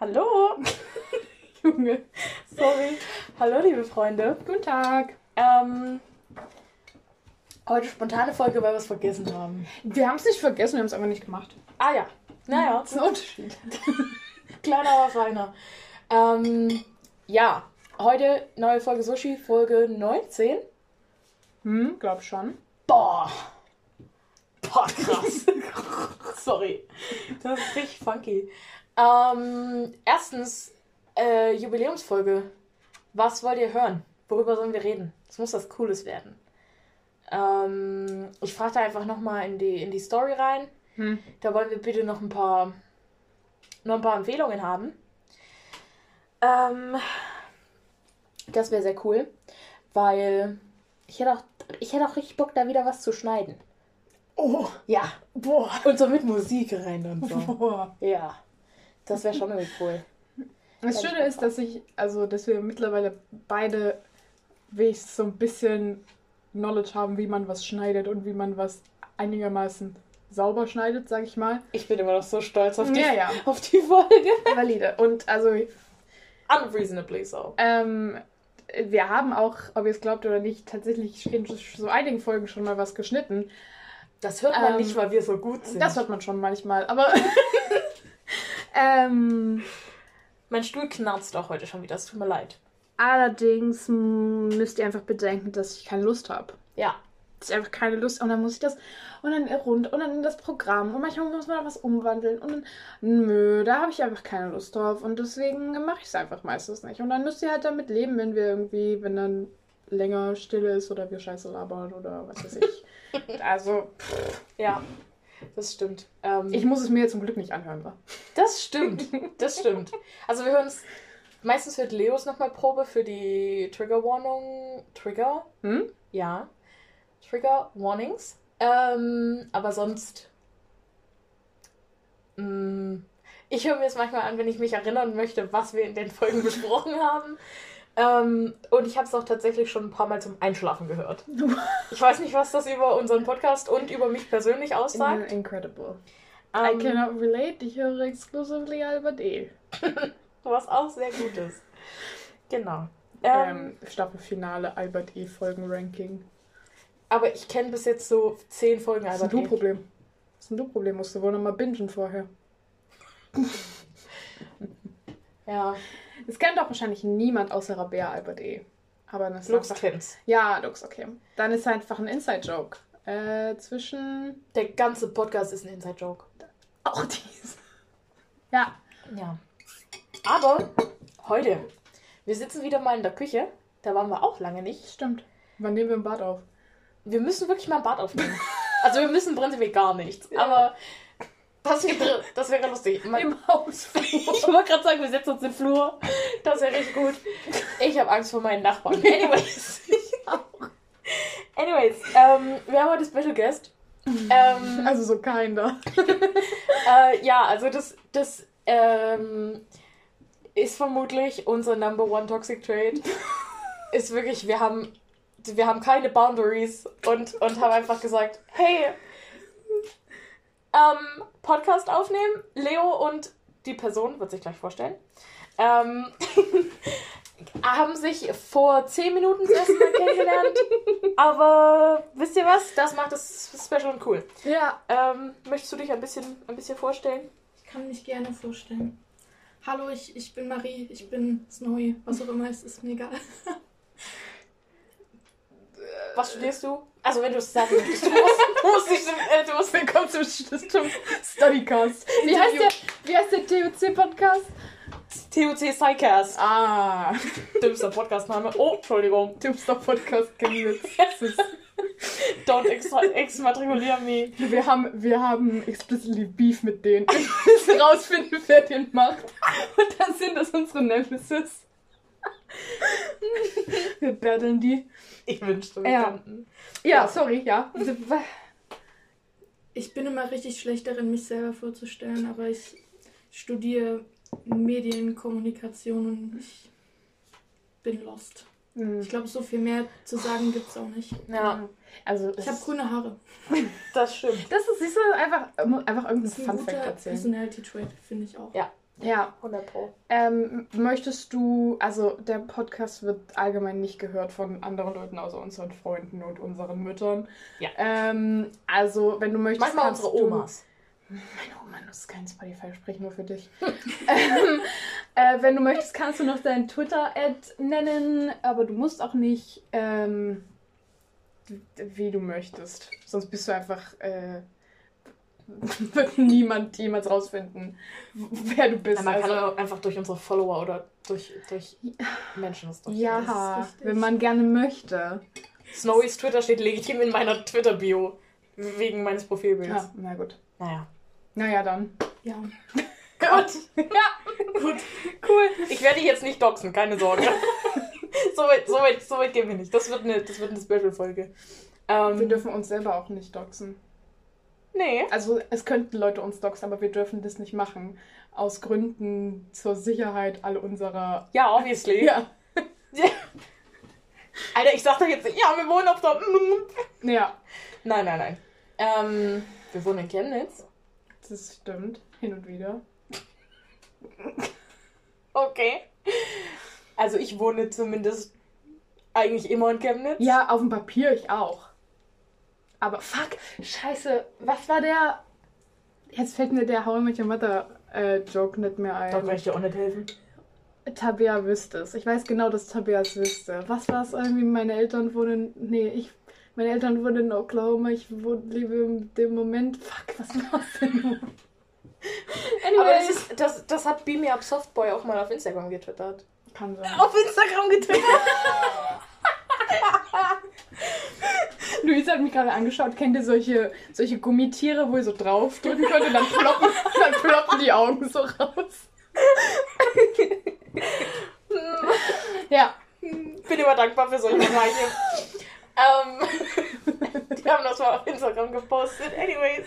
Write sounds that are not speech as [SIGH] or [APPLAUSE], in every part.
Hallo! [LAUGHS] Junge, sorry. Hallo, liebe Freunde. Guten Tag. Ähm, heute spontane Folge, weil wir es vergessen haben. Wir haben es nicht vergessen, wir haben es einfach nicht gemacht. Ah ja, naja. Das ist ein Unterschied. [LAUGHS] Kleiner, aber feiner. Ähm, ja, heute neue Folge Sushi, Folge 19. Hm, glaub schon. Boah. Boah, krass. [LAUGHS] Sorry. Das ist richtig funky. Ähm, erstens, äh, Jubiläumsfolge. Was wollt ihr hören? Worüber sollen wir reden? Es muss was Cooles werden. Ähm, ich frage da einfach nochmal in die, in die Story rein. Hm. Da wollen wir bitte noch ein paar, noch ein paar Empfehlungen haben. Ähm, das wäre sehr cool, weil ich hätte, auch, ich hätte auch richtig Bock, da wieder was zu schneiden. Oh, Ja, boah. und so mit Musik rein und so. boah. ja, das wäre schon irgendwie cool. Das Schöne ist, dass ich, also, dass wir mittlerweile beide wenigstens so ein bisschen Knowledge haben, wie man was schneidet und wie man was einigermaßen sauber schneidet, sag ich mal. Ich bin immer noch so stolz auf die, Ja, ja. [LAUGHS] Auf die Folge. Valide. Und also, Unreasonably so. ähm, wir haben auch, ob ihr es glaubt oder nicht, tatsächlich in so einigen Folgen schon mal was geschnitten. Das hört man Ähm, nicht, weil wir so gut sind. Das hört man schon manchmal, aber. [LAUGHS] ähm, mein Stuhl knarzt auch heute schon wieder, es tut mir leid. allerdings müsst ihr einfach bedenken, dass ich keine Lust habe. Ja, Dass ich einfach keine Lust und dann muss ich das und dann rund und dann in das Programm und manchmal muss man da was umwandeln und dann nö, da habe ich einfach keine Lust drauf und deswegen mache ich es einfach meistens nicht. Und dann müsst ihr halt damit leben, wenn wir irgendwie, wenn dann länger still ist oder wir Scheiße labern oder was weiß ich. [LAUGHS] also, ja, das stimmt. Ähm, ich muss es mir zum Glück nicht anhören, wa? Das stimmt, das stimmt. Also wir hören es, meistens wird Leos nochmal Probe für die Trigger Warnung, Trigger, Hm? ja, Trigger Warnings. Ähm, aber sonst, mh, ich höre mir es manchmal an, wenn ich mich erinnern möchte, was wir in den Folgen besprochen haben. Ähm, und ich habe es auch tatsächlich schon ein paar Mal zum Einschlafen gehört. [LAUGHS] Ich weiß nicht, was das über unseren Podcast und über mich persönlich aussagt. Incredible. I Ähm, cannot relate, ich höre exclusively Albert E. [LAUGHS] was auch sehr gut ist. Genau. Ähm, Ähm, Staffelfinale Albert E. Folgenranking. aber ich kenne bis jetzt so zehn Folgen Was ist ein Albert E. Du-Problem? Was ist ein Du-Problem? Musst du wohl nochmal bingen vorher. Ja, Das kennt doch wahrscheinlich niemand außer Rabea Albert E. Aber das ist Lux einfach... kennt's. Ja, Lux, okay. Dann ist einfach ein Inside-Joke. Äh, zwischen... Der ganze Podcast ist ein Inside-Joke. Auch dies. Ja. Ja. Aber heute, wir sitzen wieder mal in der Küche. Da waren wir auch lange nicht. Stimmt. Wann nehmen wir im Bad auf? Wir müssen wirklich mal ein Bad aufnehmen. Also wir müssen prinzipiell gar nichts. Aber das wäre, das wäre lustig. Man, Im Haus. [LAUGHS] ich wollte gerade sagen, wir setzen uns den Flur. Das wäre richtig gut. Ich habe Angst vor meinen Nachbarn. Anyways. Anyways, ähm, wir haben heute Special Guest. Ähm, Also so keiner. [LAUGHS] äh, ja, also das, das ähm, ist vermutlich unser Number One Toxic Trait. Ist wirklich, wir haben, wir haben keine Boundaries und, und haben einfach gesagt, hey, ähm, Podcast aufnehmen. Leo und die Person, wird sich gleich vorstellen, ähm, [LAUGHS] haben sich vor 10 Minuten das erste Mal kennengelernt. [LAUGHS] Aber wisst ihr was? Das macht es special und cool. Ja. Ähm, möchtest du dich ein bisschen, ein bisschen vorstellen? Ich kann mich gerne vorstellen. Hallo, ich, ich bin Marie, ich bin Snowy, was auch immer es ist, mir egal. Was studierst du? Also wenn du es sagen möchtest, du musst, du musst nicht, äh, du musst Willkommen zum, zum Studycast. Wie heißt der, wie heißt der TUC-Podcast? TUC Psycast. Ah. Dümmster Podcastname. Oh, Entschuldigung. Dümmster Podcast Chemnitz. [LAUGHS] Don't ex exmatrikulier me. Wir haben, wir haben explicitly Beef mit denen. Wir [LAUGHS] müssen rausfinden, wer den macht. Und dann sind das unsere Nemesis. Wir battlen die. Ich wünschte, wir Ja. könnten. Ja, Ja. sorry, ja. Ich bin immer richtig schlecht darin, mich selber vorzustellen, aber ich studiere Medienkommunikation und ich bin lost. Hm. Ich glaube, so viel mehr zu sagen gibt es auch nicht. Ja, Also, Ich habe grüne Haare. das stimmt. das ist, siehst du, einfach, einfach irgendein Das ist ein Funfact guter erzählen. Personality Trait, finde ich auch. Ja. Ja. 100 Pro. Ähm, möchtest du, also der Podcast wird allgemein nicht gehört von anderen Leuten außer unseren Freunden und unseren Müttern. Ja. Ähm, also wenn du möchtest, Manchmal kannst unsere du- Omas. Meine Oma nutzt kein Spotify, sprich nur für dich. ähm, äh, wenn du möchtest, kannst du noch deinen Twitter-Ad nennen, aber du musst auch nicht, ähm, wie du möchtest. Sonst bist du einfach, äh, wird [LAUGHS] niemand jemals rausfinden, wer du bist. Ja, man kann Also, auch einfach durch unsere Follower oder durch, durch Menschen das durchgehen. ja, das wenn man gerne möchte. Snowys Twitter steht legitim in meiner Twitter-Bio. Wegen meines Profilbilds. Ja, na gut. Naja. Naja, dann. Ja. [LAUGHS] Gut. Ja, Gut. Cool. Ich werde dich jetzt nicht doxen, keine Sorge. [LAUGHS] so, weit, so, weit, so weit gehen wir nicht. Das wird eine, das wird eine Special-Folge. Ähm, wir dürfen uns selber auch nicht doxen. Nee. Also es könnten Leute uns doxen, aber wir dürfen das nicht machen. Aus Gründen zur Sicherheit all unserer. Ja, obviously. Ja. Alter, ich sag doch jetzt ja, wir wohnen auf der. [LAUGHS] Ja, Nein, nein, nein. Ähm, wir wohnen in Chemnitz. das stimmt. Hin und wieder. [LAUGHS] Okay. Also ich wohne zumindest eigentlich immer in Chemnitz. Ja, auf dem Papier ich auch. Aber fuck, scheiße, was war der. Jetzt fällt mir der How I Met Your Mother äh, Joke nicht mehr ein. kann ich dir auch nicht helfen. Tabea wüsste es. Ich weiß genau, dass Tabea es wüsste. Was war es irgendwie? Meine Eltern wohnen. Nee, ich. Meine Eltern wohnen in Oklahoma. Ich wohne, lebe in dem Moment. Fuck, was war es denn nun? Aber das, ist, das, das hat Beam Up Softboy auch mal auf Instagram getwittert. Kann sein. Auf Instagram getwittert? [LAUGHS] [LAUGHS] [LAUGHS] Luisa hat mich gerade angeschaut. Kennt ihr solche, solche Gummitiere, wo ihr so drauf drücken könnt und dann ploppen, [LAUGHS] dann ploppen die Augen so raus? [LAUGHS] ja. Bin immer dankbar für solche Bereiche. ähm, die haben das mal auf Instagram gepostet. Anyways.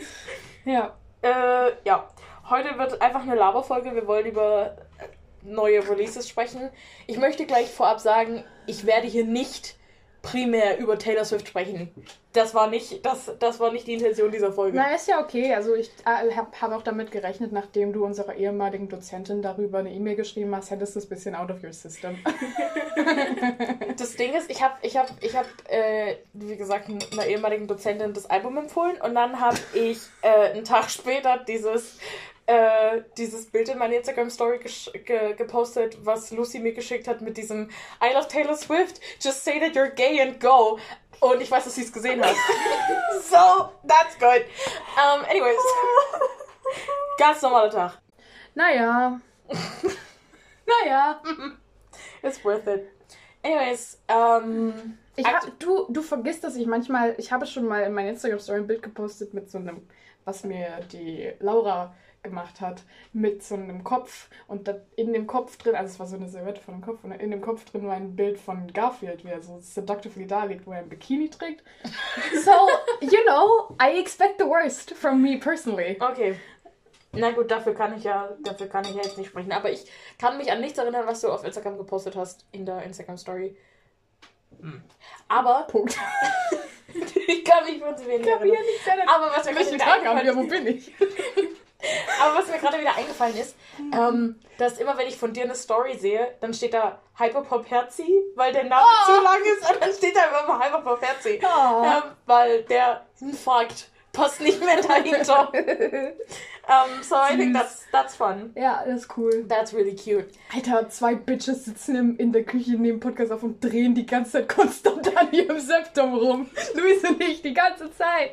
Ja. Äh, ja. Heute wird einfach eine Laberfolge. Wir wollen über neue Releases sprechen. Ich möchte gleich vorab sagen, ich werde hier nicht primär über Taylor Swift sprechen. Das war nicht, das, das war nicht die Intention dieser Folge. Na, ist ja okay. Also ich äh, habe hab auch damit gerechnet, nachdem du unserer ehemaligen Dozentin darüber eine E-Mail geschrieben hast, hättest du es ein bisschen out of your system. [LAUGHS] [LAUGHS] Das Ding ist, ich habe, ich habe, ich habe, äh, wie gesagt, einer ehemaligen Dozentin das Album empfohlen und dann habe ich äh, einen Tag später dieses, äh, dieses Bild in meine Instagram-Story ge gepostet, was Lucy mir geschickt hat mit diesem I love Taylor Swift, just say that you're gay and go. Und ich weiß, dass sie es gesehen hat. [LAUGHS] so, that's good. Um, anyways. [LAUGHS] Ganz normaler Tag. Naja. [LAUGHS] naja. It's worth it. Anyways, ähm. Ich hab, du, du vergisst, dass ich manchmal, ich habe schon mal in meiner Instagram-Story ein Bild gepostet mit so einem, was mir die Laura gemacht hat, mit so einem Kopf und da in dem Kopf drin, also es war so eine Silhouette von einem Kopf und in dem Kopf drin war ein Bild von Garfield, wie er so seductively da liegt, wo er ein Bikini trägt. [LAUGHS] So, you know, I expect the worst from me personally. Okay. Na gut, dafür kann ich ja, dafür kann ich ja jetzt nicht sprechen. Aber ich kann mich an nichts erinnern, was du auf Instagram gepostet hast in der Instagram Story. Hm. Aber Punkt. [LAUGHS] ich kann mich wirklich wenig erinnern. Aber was mir gerade Welche Frage haben wir? eingefallen Wo bin ich? [LAUGHS] aber was mir gerade wieder eingefallen ist, ähm, dass immer wenn ich von dir eine Story sehe, dann steht da Hyperpop Herzi, weil der Name Oh. zu lang ist und dann steht da immer mal Hyperpop Herzi. Oh. Ähm, weil der Infarkt passt nicht mehr dahinter. um, [LAUGHS] so I think that's, that's fun. Ja, das ist cool. That's really cute. Alter, zwei Bitches sitzen im, in der Küche neben Podcast auf und drehen die ganze Zeit konstant an ihrem Septum rum. [LAUGHS] Luis und ich, die ganze Zeit.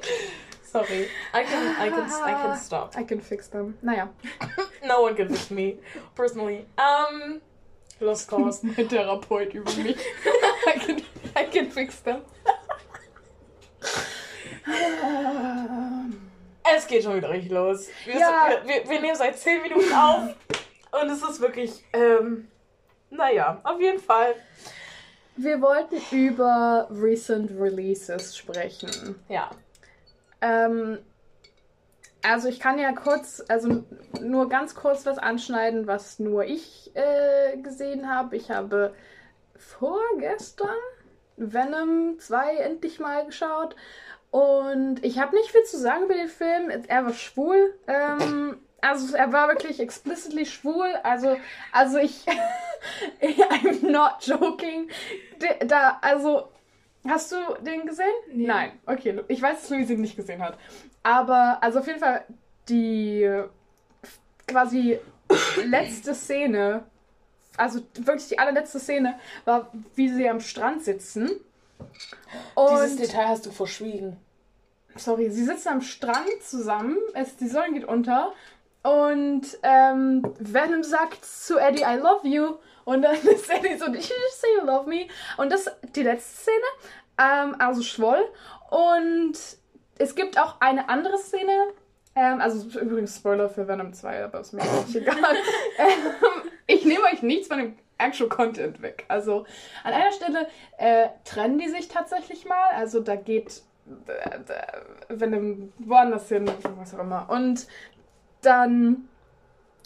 Sorry. I can, I can, I can [LAUGHS] stop. I can fix them. Naja, [LAUGHS] No one can fix me, personally. Um, Lost Cause. [LAUGHS] mein Therapeut über mich. I can, I can fix them. Es geht schon wieder richtig los. Wir, Ja. wir, wir, wir nehmen seit 10 Minuten auf und es ist wirklich, ähm, naja, auf jeden Fall. Wir wollten über Recent Releases sprechen. Ja. Ähm, also ich kann ja kurz, also nur ganz kurz was anschneiden, was nur ich äh, gesehen habe. Ich habe vorgestern Venom 2 endlich mal geschaut und ich habe nicht viel zu sagen über den Film. Er war schwul. Ähm, Also er war wirklich explicitly schwul. Also, also ich, [LAUGHS] I'm not joking. Da, also, hast du den gesehen? Nee. Nein. Okay, ich weiß, dass Luise ihn nicht gesehen hat. Aber, also auf jeden Fall, die quasi letzte Szene, also wirklich die allerletzte Szene, war, wie sie am Strand sitzen. Dieses Und Detail hast du verschwiegen. sorry, sie sitzen am Strand zusammen, es, die Sonne geht unter und ähm, Venom sagt zu Eddie, I love you. Und dann [LAUGHS] ist Eddie so, did you just say you love me? Und das die letzte Szene, ähm, also Schwoll. Und es gibt auch eine andere Szene, ähm, also übrigens Spoiler für Venom 2, aber ist mir [LAUGHS] eigentlich egal. ähm, ich nehme euch nichts von dem Actual Content weg. Also an einer Stelle äh, trennen die sich tatsächlich mal. Also da geht äh, äh, Venom woanders hin, was auch immer. Und dann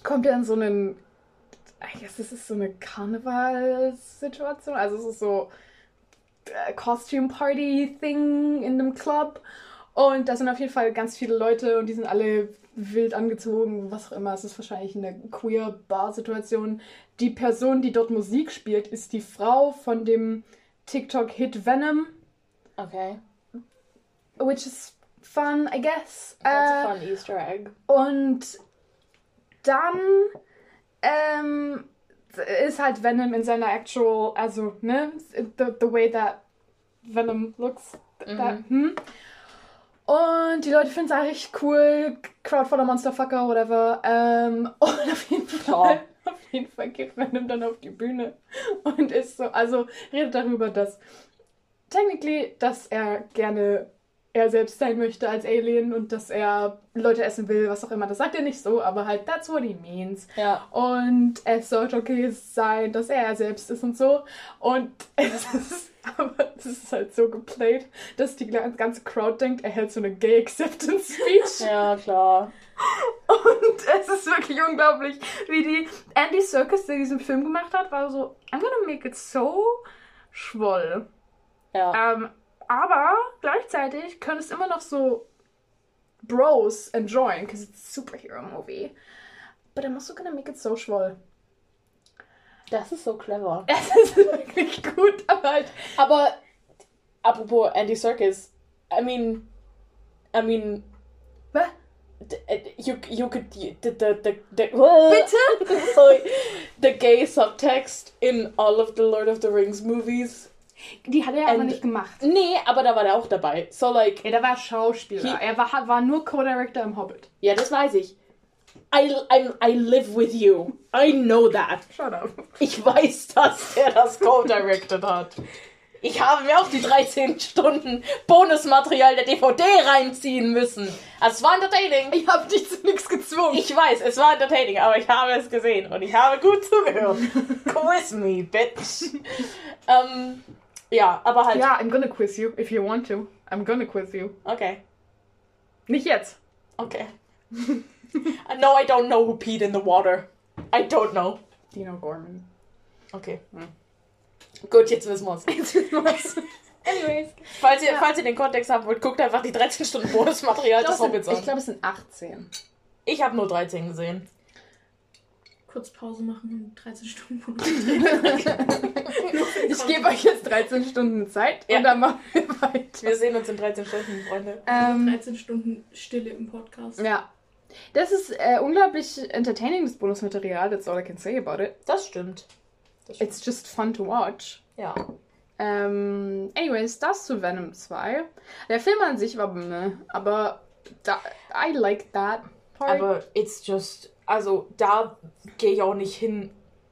kommt dann so ein, I guess das ist so eine Karnevalsituation. Also es ist so äh, Costume Party Thing in einem Club. Und da sind auf jeden Fall ganz viele Leute und die sind alle wild angezogen, was auch immer. Es ist wahrscheinlich eine queer Bar-Situation. Die Person, die dort Musik spielt, ist die Frau von dem TikTok-Hit Venom, Okay. which is fun, I guess. That's Äh, a fun Easter egg. Und dann ähm, ist halt Venom in seiner actual, also, ne, the, the way that Venom looks. That, hm. Und die Leute finden es eigentlich cool. Crowd voller Monsterfucker, whatever. Ähm, [LAUGHS] und auf jeden Fall, auf jeden Fall geht Venom dann auf die Bühne und ist so, also redet darüber, dass technically, dass er gerne er selbst sein möchte als Alien und dass er Leute essen will, was auch immer. Das sagt er nicht so, aber halt, that's what he means. Ja. Und es sollte okay sein, dass er er selbst ist und so. Und [LAUGHS] es ist, aber es ist halt so geplayt, dass die ganze Crowd denkt, er hält so eine Gay Acceptance Speech. Ja, klar. Und es ist wirklich unglaublich, wie die Andy Serkis, der diesen Film gemacht hat, war so, I'm gonna make it so schwoll. Ja. Ähm, aber gleichzeitig können es immer noch so Bros enjoyen, because it's a superhero movie. But I'm also gonna make it so schwoll. Das ist so clever. [LAUGHS] Es ist wirklich gut, aber halt. Aber apropos Andy Serkis, I mean, I mean, Was? äh, you you could the the the, the [LAUGHS] Bitte? sorry, the gay subtext in all of the Lord of the Rings movies. Die hat er aber nicht gemacht. Nee, aber da war der auch dabei. So like, Ja, der war Schauspieler. He- er war, war nur Co-Director im Hobbit. ja, das weiß ich. I, I'm, I live with you. I know that. Shut up. Ich weiß, dass er das co-directed hat. Ich habe mir auch die 13 Stunden Bonusmaterial der DVD reinziehen müssen. Es war entertaining. Ich hab dich zu nichts gezwungen. Ich weiß, es war entertaining, aber ich habe es gesehen und ich habe gut zugehört. [LAUGHS] Quiz me, bitch. ähm, ja, aber halt. ja, I'm gonna quiz you if you want to. I'm gonna quiz you. Okay, Nicht jetzt. okay. [LAUGHS] no, I don't know who peed in the water. I don't know. Dino Gorman. Okay. Gut, jetzt wissen wir es. Jetzt wissen wir's. [LAUGHS] Anyways. Falls ihr, Ja. falls ihr den Kontext haben wollt, guckt einfach die 13 Stunden Bonusmaterial des Hobbits ich an. glaube, es sind 18. Ich habe nur 13 gesehen. Kurz Pause machen und 13 Stunden. [LAUGHS] Ich gebe euch jetzt 13 Stunden Zeit Ja. und dann machen wir weiter. Wir sehen uns in 13 Stunden, Freunde. Ähm, 13 Stunden Stille im Podcast. ja. Das ist äh, unglaublich entertaining, das Bonusmaterial. That's all I can say about it. Das stimmt. Das stimmt. It's just fun to watch. Ja. Ähm, anyways, das zu Venom 2. Der Film an sich war, ne, aber da, I like that part. Aber it's just, also da gehe ich auch nicht hin,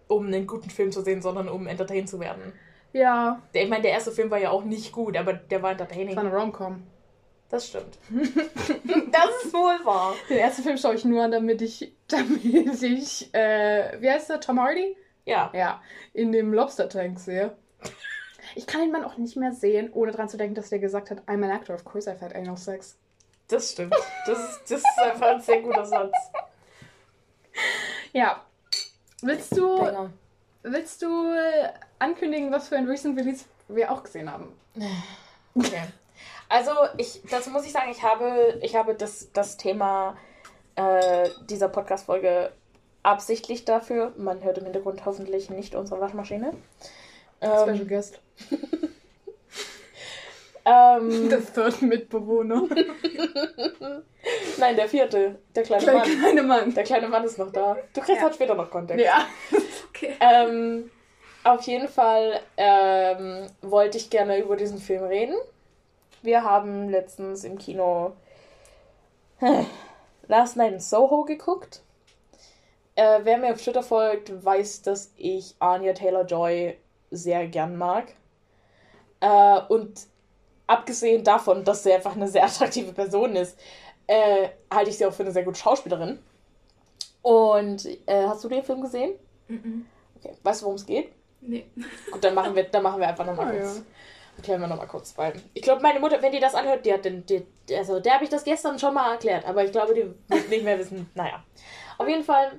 um einen guten Film zu sehen, sondern um entertained zu werden. ja, Ich meine, der erste Film war ja auch nicht gut, aber der war entertaining. war eine Rom-Com. Das stimmt. [LAUGHS] das ist wohl wahr. Den ersten Film schaue ich nur an, damit ich, [LAUGHS] damit ich, äh, wie heißt der, Tom Hardy? Ja. Ja, in dem Lobster-Tank sehe. Ich kann den Mann auch nicht mehr sehen, ohne dran zu denken, dass der gesagt hat, I'm an actor, of course I've had anal sex. Das stimmt. Das ist, das ist einfach ein sehr guter Satz. [LAUGHS] Ja. Willst du, willst du ankündigen, was für ein Recent Release wir auch gesehen haben? [SIGHS] Okay. Also, ich, das muss ich sagen, ich habe, ich habe das, das Thema äh, dieser Podcast-Folge absichtlich dafür. Man hört im Hintergrund hoffentlich nicht unsere Waschmaschine. Special Ähm, Guest. [LAUGHS] ähm, [LAUGHS] Der third Mitbewohner. nein, der vierte. Der kleine Der Mann. kleine Mann. Der kleine Mann ist noch da. Du kriegst Ja. halt später noch Kontext. Ja. [LAUGHS] Okay. Ähm, auf jeden Fall ähm, wollte ich gerne über diesen Film reden. Wir haben letztens im Kino [LAUGHS] Last Night in Soho geguckt. Äh, wer mir auf Twitter folgt, weiß, dass ich Anya Taylor-Joy sehr gern mag. Äh, und abgesehen davon, dass sie einfach eine sehr [LAUGHS] attraktive Person ist, äh, halte ich sie auch für eine sehr gute Schauspielerin. Und äh, hast du den Film gesehen? Mhm. Okay. Weißt du, worum es geht? Nee. Gut, dann machen wir, dann machen wir einfach nochmal Oh, kurz. ja. Erklären wir nochmal kurz, weil ich glaube, meine Mutter, wenn die das anhört, die hat den, die, also der habe ich das gestern schon mal erklärt, aber ich glaube, die wird nicht mehr wissen. Naja. Auf jeden Fall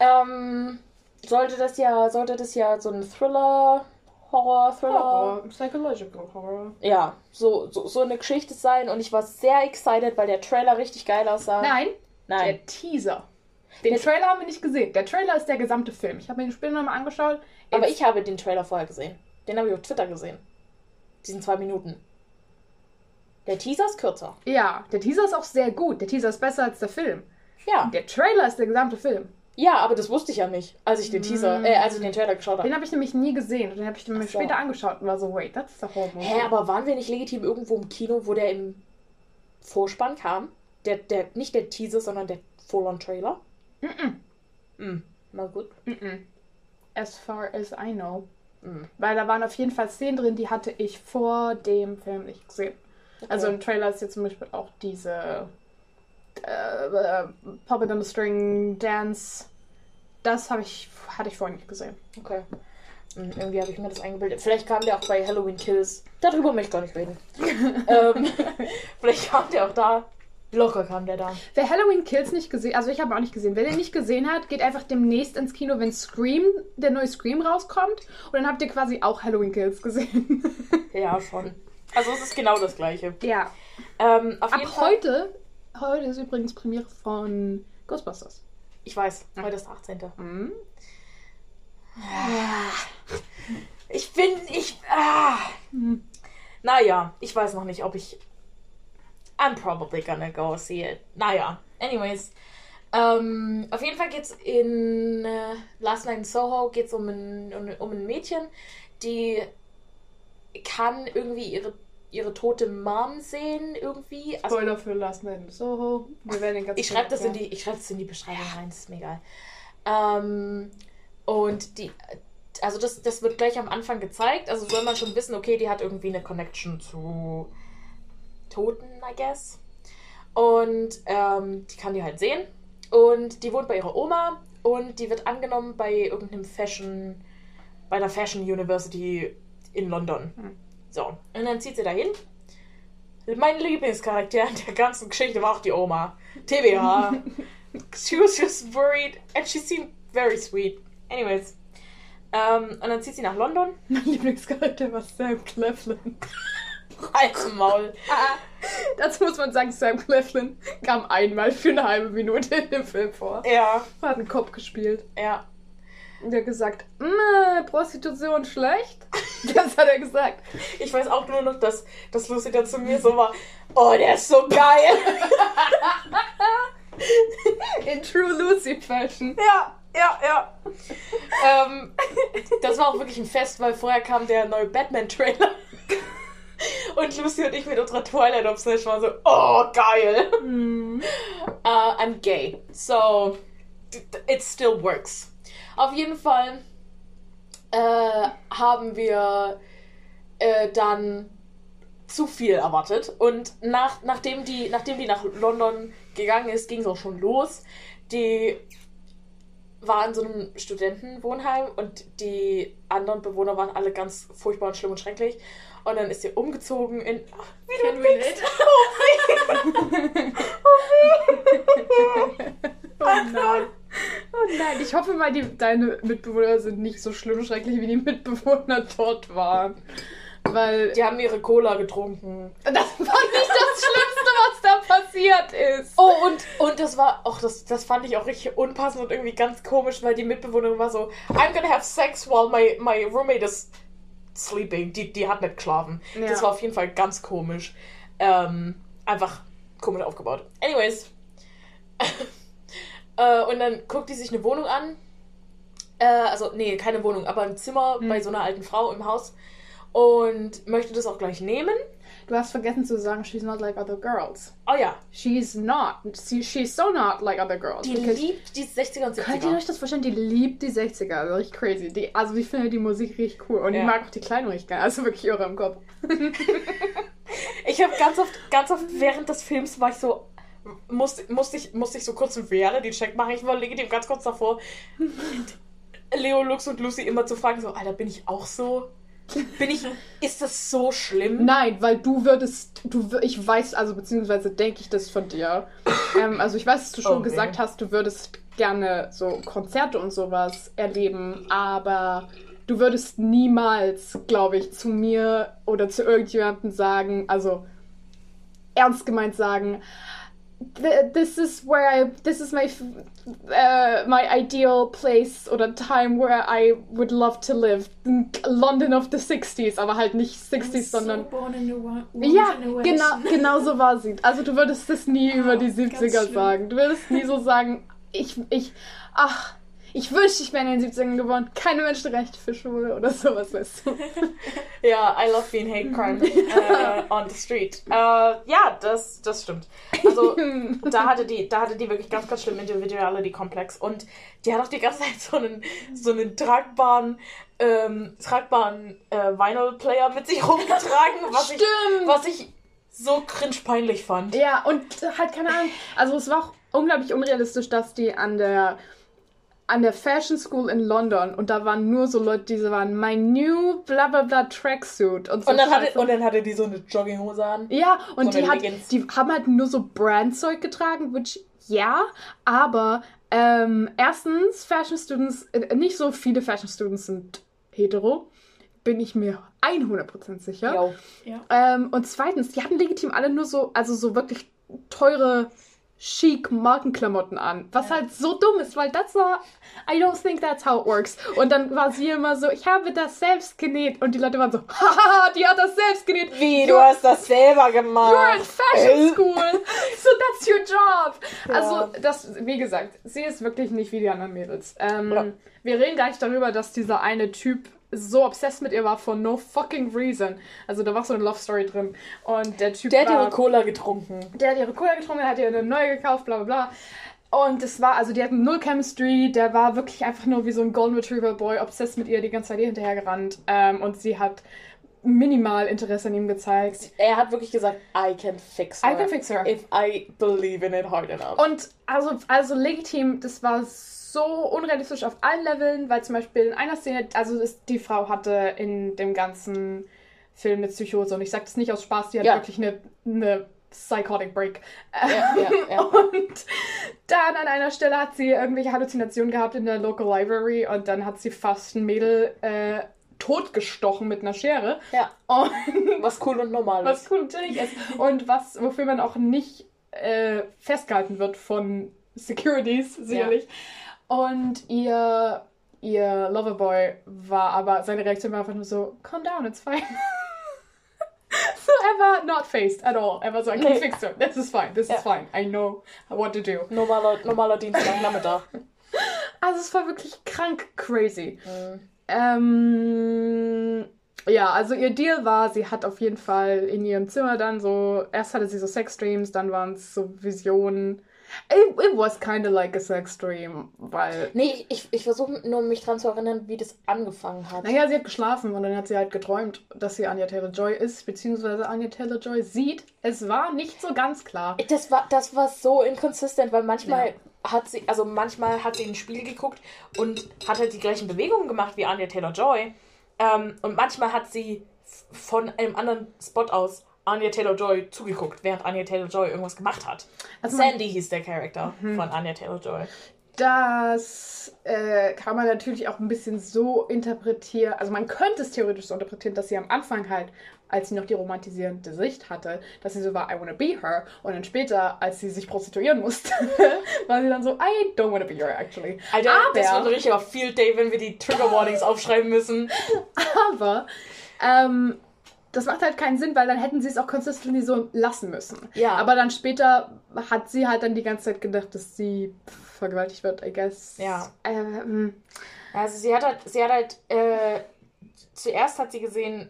ähm, sollte das ja, sollte das ja so ein Thriller, Horror, Thriller, Horror. Psychological Horror. ja, so, so, so eine Geschichte sein und ich war sehr excited, weil der Trailer richtig geil aussah. Nein, Nein. der Teaser. Den Der- Trailer haben wir nicht gesehen. Der Trailer ist der gesamte Film. Ich habe mir den Spiel nochmal angeschaut. aber It's- ich habe den Trailer vorher gesehen. Den habe ich auf Twitter gesehen. Diesen zwei Minuten. Der Teaser ist kürzer. Ja, der Teaser ist auch sehr gut. Der Teaser ist besser als der Film. Ja. Der Trailer ist der gesamte Film. Ja, aber das wusste ich ja nicht, als ich den Teaser, äh, als ich den Trailer geschaut habe. Den habe ich nämlich nie gesehen. Und den habe ich mir so. später angeschaut und war so, wait, that's the whole movie. Hä, aber waren wir nicht legitim irgendwo im Kino, wo der im Vorspann kam? Der, der, nicht der Teaser, sondern der Full-on-Trailer? Mhm. Mhm. Na gut. Mhm. As far as I know. Mhm. Weil da waren auf jeden Fall Szenen drin, die hatte ich vor dem Film nicht gesehen. Also im Trailer ist jetzt zum Beispiel auch diese äh, äh, Puppet on the String Dance. Das habe ich, hatte ich vorher nicht gesehen. Okay. Hm, irgendwie habe ich mir das eingebildet. Vielleicht kam der auch bei Halloween Kills. Darüber möchte ich gar nicht reden. [LAUGHS] ähm, [LAUGHS] vielleicht kam der auch da. Locker kam der da. Wer Halloween Kills nicht gesehen, also ich habe auch nicht gesehen. Wer den nicht gesehen hat, geht einfach demnächst ins Kino, wenn Scream, der neue Scream rauskommt. Und dann habt ihr quasi auch Halloween Kills gesehen. [LAUGHS] Ja, schon. Also es ist genau das gleiche. ja. Ähm, Ab heute, heute ist übrigens Premiere von Ghostbusters. Ich weiß, heute ist der 18. Mhm. Ich bin, ich, ah. Hm. Naja, ich weiß noch nicht, ob ich. I'm probably gonna go see it. Naja, anyways. Ähm, auf jeden Fall geht's in äh, Last Night in Soho geht's um ein, um, um ein Mädchen, die kann irgendwie ihre, ihre tote Mom sehen, irgendwie. Also, Spoiler für Last Night in Soho. Wir werden den ganzen ich schreibe das, in Film die- ich schreib das in die Beschreibung rein, das ist mir egal. Ähm, und die, also das, das wird gleich am Anfang gezeigt. Also soll man schon wissen, okay, die hat irgendwie eine Connection zu Toten, I guess. Und ähm, die kann die halt sehen. Und die wohnt bei ihrer Oma und die wird angenommen bei irgendeinem Fashion, bei einer Fashion University in London. Hm. So, und dann zieht sie dahin. Mein Lieblingscharakter in der ganzen Geschichte war auch die Oma. TBH. [LAUGHS] she was just worried and she seemed very sweet. Anyways. Ähm, und dann zieht sie nach London. [LAUGHS] Mein Lieblingscharakter war Sam Cleflin. Halt's Maul. [LAUGHS] Dazu muss man sagen, Sam Cleflin kam einmal für eine halbe Minute in dem Film vor. Ja, Hat einen Kopf gespielt. ja. Und der hat gesagt, "Mm, Prostitution schlecht. [LAUGHS] Das hat er gesagt. Ich weiß auch nur noch, dass, dass Lucy dann zu mir so war, oh, der ist so geil. [LAUGHS] In True Lucy Fashion. ja, ja, ja. ähm, das war auch wirklich ein Fest, weil vorher kam der neue Batman-Trailer. [LAUGHS] Und Lucy und ich mit unserer Twilight Obsession waren so, oh, geil. Hm. Uh, I'm gay. So, it still works. Auf jeden Fall äh, haben wir äh, dann zu viel erwartet. Und nach, nachdem, die, nachdem die nach London gegangen ist, ging es auch schon los. Die war in so einem Studentenwohnheim und die anderen Bewohner waren alle ganz furchtbar und schlimm und schrecklich. Und dann ist sie umgezogen in. Ach, Wie Can du relate. [LAUGHS] Oh, weh. [LAUGHS] Oh, weh. [LAUGHS] Oh nein. Oh nein. Ich hoffe mal, die, deine Mitbewohner sind nicht so schlimm schrecklich, wie die Mitbewohner dort waren. Weil Die haben ihre Cola getrunken. das war nicht das Schlimmste, was da passiert ist. Oh, und, und das war, auch das, das fand ich auch richtig unpassend und irgendwie ganz komisch, weil die Mitbewohnerin war so, I'm gonna have sex while my, my roommate is sleeping. Die, die hat nicht geschlafen. Ja. Das war auf jeden Fall ganz komisch. Ähm, einfach komisch aufgebaut. Anyways. [LAUGHS] äh, und dann guckt die sich eine Wohnung an. Äh, also, nee, keine Wohnung, aber ein Zimmer Hm. bei so einer alten Frau im Haus. Und möchte das auch gleich nehmen. Du hast vergessen zu sagen, she's not like other girls. Oh ja, She's not. She, she's so not like other girls. die Because- liebt die 60er und 70er. Könnt ihr euch das vorstellen? Die liebt die 60er. Also richtig crazy. Die, also ich finde die Musik richtig cool. Und Ja. ich mag auch die Kleidung richtig geil. Also wirklich irre im Kopf. [LAUGHS] [LAUGHS] Ich habe ganz oft, ganz oft während des Films war ich so, musste, musste, ich, musste ich so kurz einen Reality-Check machen. Ich war legitim ganz kurz davor, Leo, Lux und Lucy immer zu fragen, so, Alter, bin ich auch so? Bin ich, ist das so schlimm? Nein, weil du würdest, du, ich weiß, also beziehungsweise denke ich das von dir. ähm, also ich weiß, dass du schon Okay. gesagt hast, du würdest gerne so Konzerte und sowas erleben, aber du würdest niemals, glaube ich, zu mir oder zu irgendjemandem sagen, also ernst gemeint sagen, "Th- this is where I, this is my, uh, my ideal place oder time where I would love to live. London of the 60s, aber halt nicht 60s, sondern So ja, genau, genau so war sie. Also du würdest das nie über die ganz 70er schlimm. sagen. Du würdest nie so sagen, ich, ich, ach, ich wünschte, ich wäre in den 70ern geboren. Keine Menschenrechte für Schwule oder sowas, weißt du. [LAUGHS] Ja, I love being hate crime äh, on the street. Äh, ja, das, das stimmt. Also, [LAUGHS] da hatte die, da hatte die wirklich ganz, ganz schlimm Individuality-Komplex. Und die hat auch die ganze Zeit so einen, so einen tragbaren, ähm, tragbaren äh, Vinyl-Player mit sich rumgetragen, was ich, Stimmt. was ich so cringe peinlich fand. Ja, und halt keine Ahnung. Also es war auch unglaublich unrealistisch, dass die an der an der Fashion School in London und da waren nur so Leute, die so waren, my new bla bla bla tracksuit und so. Und dann, hatte, und dann hatte die so eine Jogginghose an. Ja, und So die, hat, Leggings. die haben halt nur so Brandzeug getragen, which ja, aber ähm, erstens, Fashion Students, äh, nicht so viele Fashion Students sind hetero, bin ich mir 100% sicher. Ja. Ähm, und zweitens, die hatten legitim alle nur so, also so wirklich teure, chic Markenklamotten an. Was Ja. halt so dumm ist, weil das war, I don't think that's how it works. Und dann war sie immer so, ich habe das selbst genäht. Und die Leute waren so, [LAUGHS] haha, die hat das selbst genäht. Wie, You're- du hast das selber You're in gemacht. fashion school, [LAUGHS] so that's your job. Ja. Also, das, wie gesagt, sie ist wirklich nicht wie die anderen Mädels. Ähm. Wir reden gleich darüber, dass dieser eine Typ so obsessed mit ihr war for no fucking reason. Also, da war so eine Love Story drin. Und der Typ Der hat war, ihre Cola getrunken. der hat ihre Cola getrunken, hat ihr eine neue gekauft, bla bla bla. Und es war, also die hatten null Chemistry, der war wirklich einfach nur wie so ein Golden Retriever Boy, obsessed mit ihr, die ganze Zeit ihr hinterhergerannt. Ähm, und sie hat minimal Interesse an ihm gezeigt. Er hat wirklich gesagt, I can fix her. I can fix her. If I believe in it hard enough. Und also, also legitim, das war so unrealistisch auf allen Leveln, weil zum Beispiel in einer Szene, also das, die Frau hatte in dem ganzen Film eine Psychose und ich sage das nicht aus Spaß, die hat Ja. wirklich eine, eine Psychotic Break. Ja, [LAUGHS] ja, ja. Und dann an einer Stelle hat sie irgendwelche Halluzinationen gehabt in der Local Library und dann hat sie fast ein Mädel äh, totgestochen mit einer Schere. Ja. Und Was cool und normal was ist. cool natürlich ist. Und was, wofür man auch nicht äh, festgehalten wird von Securities, sicherlich. Und ihr, ihr Loverboy war aber, seine Reaktion war einfach nur so, calm down, it's fine. [LAUGHS] so, er war not faced at all. Er war so, I can Nee. fix it. This is fine, this Ja. is fine. I know what to do. Normaler, normaler Dienstagnachmittag. [LAUGHS] Also es war wirklich krank crazy. Mhm. Ähm, ja, also ihr Deal war, sie hat auf jeden Fall in ihrem Zimmer dann so, erst hatte sie so Sexdreams, dann waren es so Visionen. It, it was kind of like a Sexdream, weil, Nee, ich, ich versuche nur mich dran zu erinnern, wie das angefangen hat. naja, sie hat geschlafen und dann hat sie halt geträumt, dass sie Anya Taylor-Joy ist, beziehungsweise Anya Taylor-Joy sieht. Es war nicht so ganz klar. Das war, das war so inconsistent, weil manchmal Ja. hat sie, also manchmal hat sie in ein Spiel geguckt und hat halt die gleichen Bewegungen gemacht wie Anya Taylor-Joy. Ähm, und manchmal hat sie von einem anderen Spot aus Anya Taylor-Joy zugeguckt, während Anya Taylor-Joy irgendwas gemacht hat. Also Sandy hieß der Charakter von Anya Taylor-Joy. das äh, kann man natürlich auch ein bisschen so interpretieren. Also man könnte es theoretisch so interpretieren, dass sie am Anfang halt, als sie noch die romantisierende Sicht hatte, dass sie so war, I wanna be her. Und dann später, als sie sich prostituieren musste, [LAUGHS] war sie dann so, I don't wanna be her actually. Alter, Aber- das wird ein richtiger Field Day, wenn wir die Trigger Warnings aufschreiben müssen. [LAUGHS] Aber ähm, das macht halt keinen Sinn, weil dann hätten sie es auch consistently so lassen müssen. Ja. Aber dann später hat sie halt dann die ganze Zeit gedacht, dass sie vergewaltigt wird, I guess. Ja. Ähm, Also sie hat halt, sie hat halt, äh, zuerst hat sie gesehen,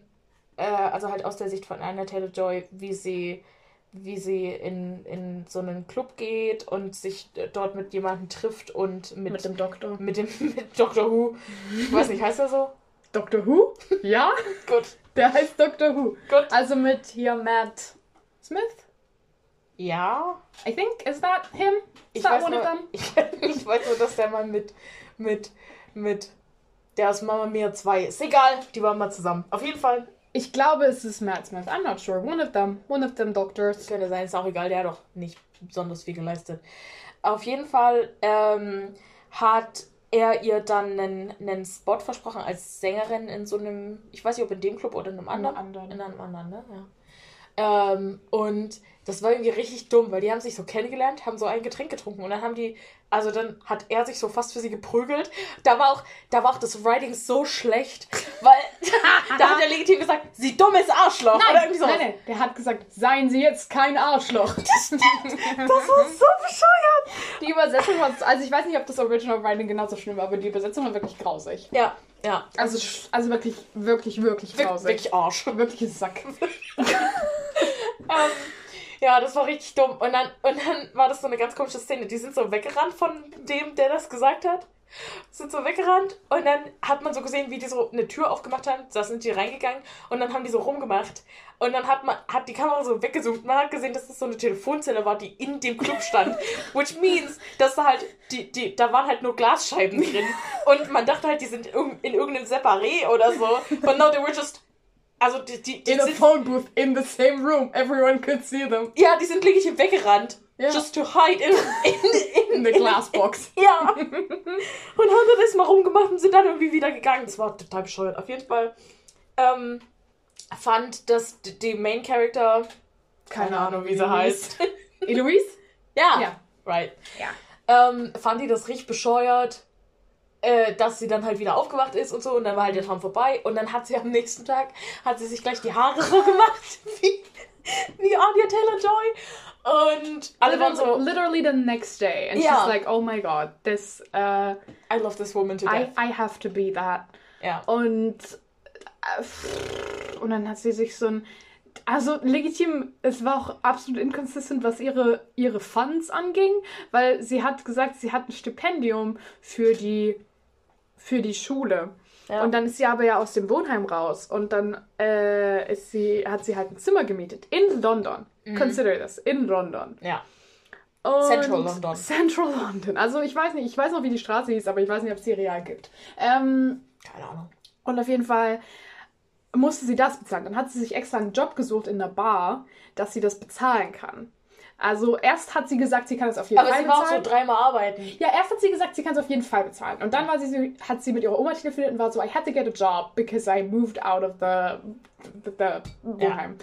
äh, also halt aus der Sicht von Anna Taylor-Joy, wie sie, wie sie in, in so einen Club geht und sich äh, dort mit jemandem trifft und mit, mit dem Doktor. mit dem [LAUGHS] mit Doctor Who. Ich weiß nicht, heißt er so? Doctor Who? Ja, [LAUGHS] Gut, der heißt Doctor Who. gut. Also mit hier Matt Smith? Ja. I think, is that him? Ich Is that weiß, one nur, of them? ich, [LAUGHS] ich weiß nur, dass der Mann mit, mit, mit, der aus Mama Mia 2 ist. Egal, die waren mal zusammen. Auf jeden Fall. Ich glaube, es ist Matt Smith. I'm not sure. One of them. One of them doctors. könnte sein, ist auch egal, der hat doch nicht besonders viel geleistet. Auf jeden Fall ähm, hat er ihr dann einen, einen Spot versprochen als Sängerin in so einem, ich weiß nicht, ob in dem Club oder in einem anderen. anderen. In einem anderen, ne? Ja. Ähm, und das war irgendwie richtig dumm, weil die haben sich so kennengelernt, haben so ein Getränk getrunken und dann haben die, also dann hat er sich so fast für sie geprügelt. Da war auch, da war auch das Writing so schlecht, weil da hat er legitim gesagt, sie dummes Arschloch oder irgendwie so. nein, nein, der hat gesagt, seien Sie jetzt kein Arschloch. Das war so bescheuert. Die Übersetzung war, also ich weiß nicht, ob das Original Writing genauso schlimm war, aber die Übersetzung war wirklich grausig. Ja, ja. Also, also wirklich, wirklich, wirklich Wir- grausig. Wirklich Arsch. Wirklich Sack. [LAUGHS] Ähm, ja, das war richtig dumm. Und dann, und dann war das so eine ganz komische Szene. Die sind so weggerannt von dem, der das gesagt hat. Sind so weggerannt und dann hat man so gesehen, wie die so eine Tür aufgemacht haben. Da sind die reingegangen und dann haben die so rumgemacht. Und dann hat man hat die Kamera so weggezoomt. Man hat gesehen, dass das so eine Telefonzelle war, die in dem Club stand. [LAUGHS] Which means, dass da halt, die, die, da waren halt nur Glasscheiben drin. Und man dachte halt, die sind irg- in irgendeinem Separé oder so. But no, they were just. Also die, die, die In a phone booth in the same room. Everyone could see them. ja, die sind legitim weggerannt. Ja. Just to hide in, in, In the glass box. Ja. Und haben das mal rumgemacht und sind dann irgendwie wieder gegangen. Das war total bescheuert. Auf jeden Fall ähm, fand, dass die Main Character, keine Ahnung, wie sie heißt. Eloise? ja, Ja. right. Ja. Ähm, fand die das richtig bescheuert, äh, dass sie dann halt wieder aufgewacht ist und so. Und dann war halt der Traum vorbei. Und dann hat sie am nächsten Tag, hat sie sich gleich die Haare so gemacht, [LAUGHS] wie, wie Anya Taylor-Joy. Und alle waren so, Literally the next day. And Ja. she's like, oh my god, this, uh, I love this woman to I, death. I have to be that. Ja. Und, äh, und dann hat sie sich so ein. Also legitim, es war auch absolut inconsistent, was ihre, ihre Funds anging, weil sie hat gesagt, sie hat ein Stipendium für die, für die Schule. Ja. Und dann ist sie aber ja aus dem Wohnheim raus und dann äh, ist sie, hat sie halt ein Zimmer gemietet in London. Consider this, in London. Ja. Und Central London. Central London. Also ich weiß nicht, ich weiß noch, wie die Straße hieß, aber ich weiß nicht, ob es sie real gibt. Ähm, Keine Ahnung. und auf jeden Fall musste sie das bezahlen. Dann hat sie sich extra einen Job gesucht in der Bar, dass sie das bezahlen kann. Also erst hat sie gesagt, sie kann es auf jeden Aber Fall sie war auch so bezahlen. dreimal arbeiten. ja, erst hat sie gesagt, sie kann es auf jeden Fall bezahlen. Und dann war sie, hat sie mit ihrer Oma telefoniert und war so, I had to get a job because I moved out of the, the, the Wohnheim.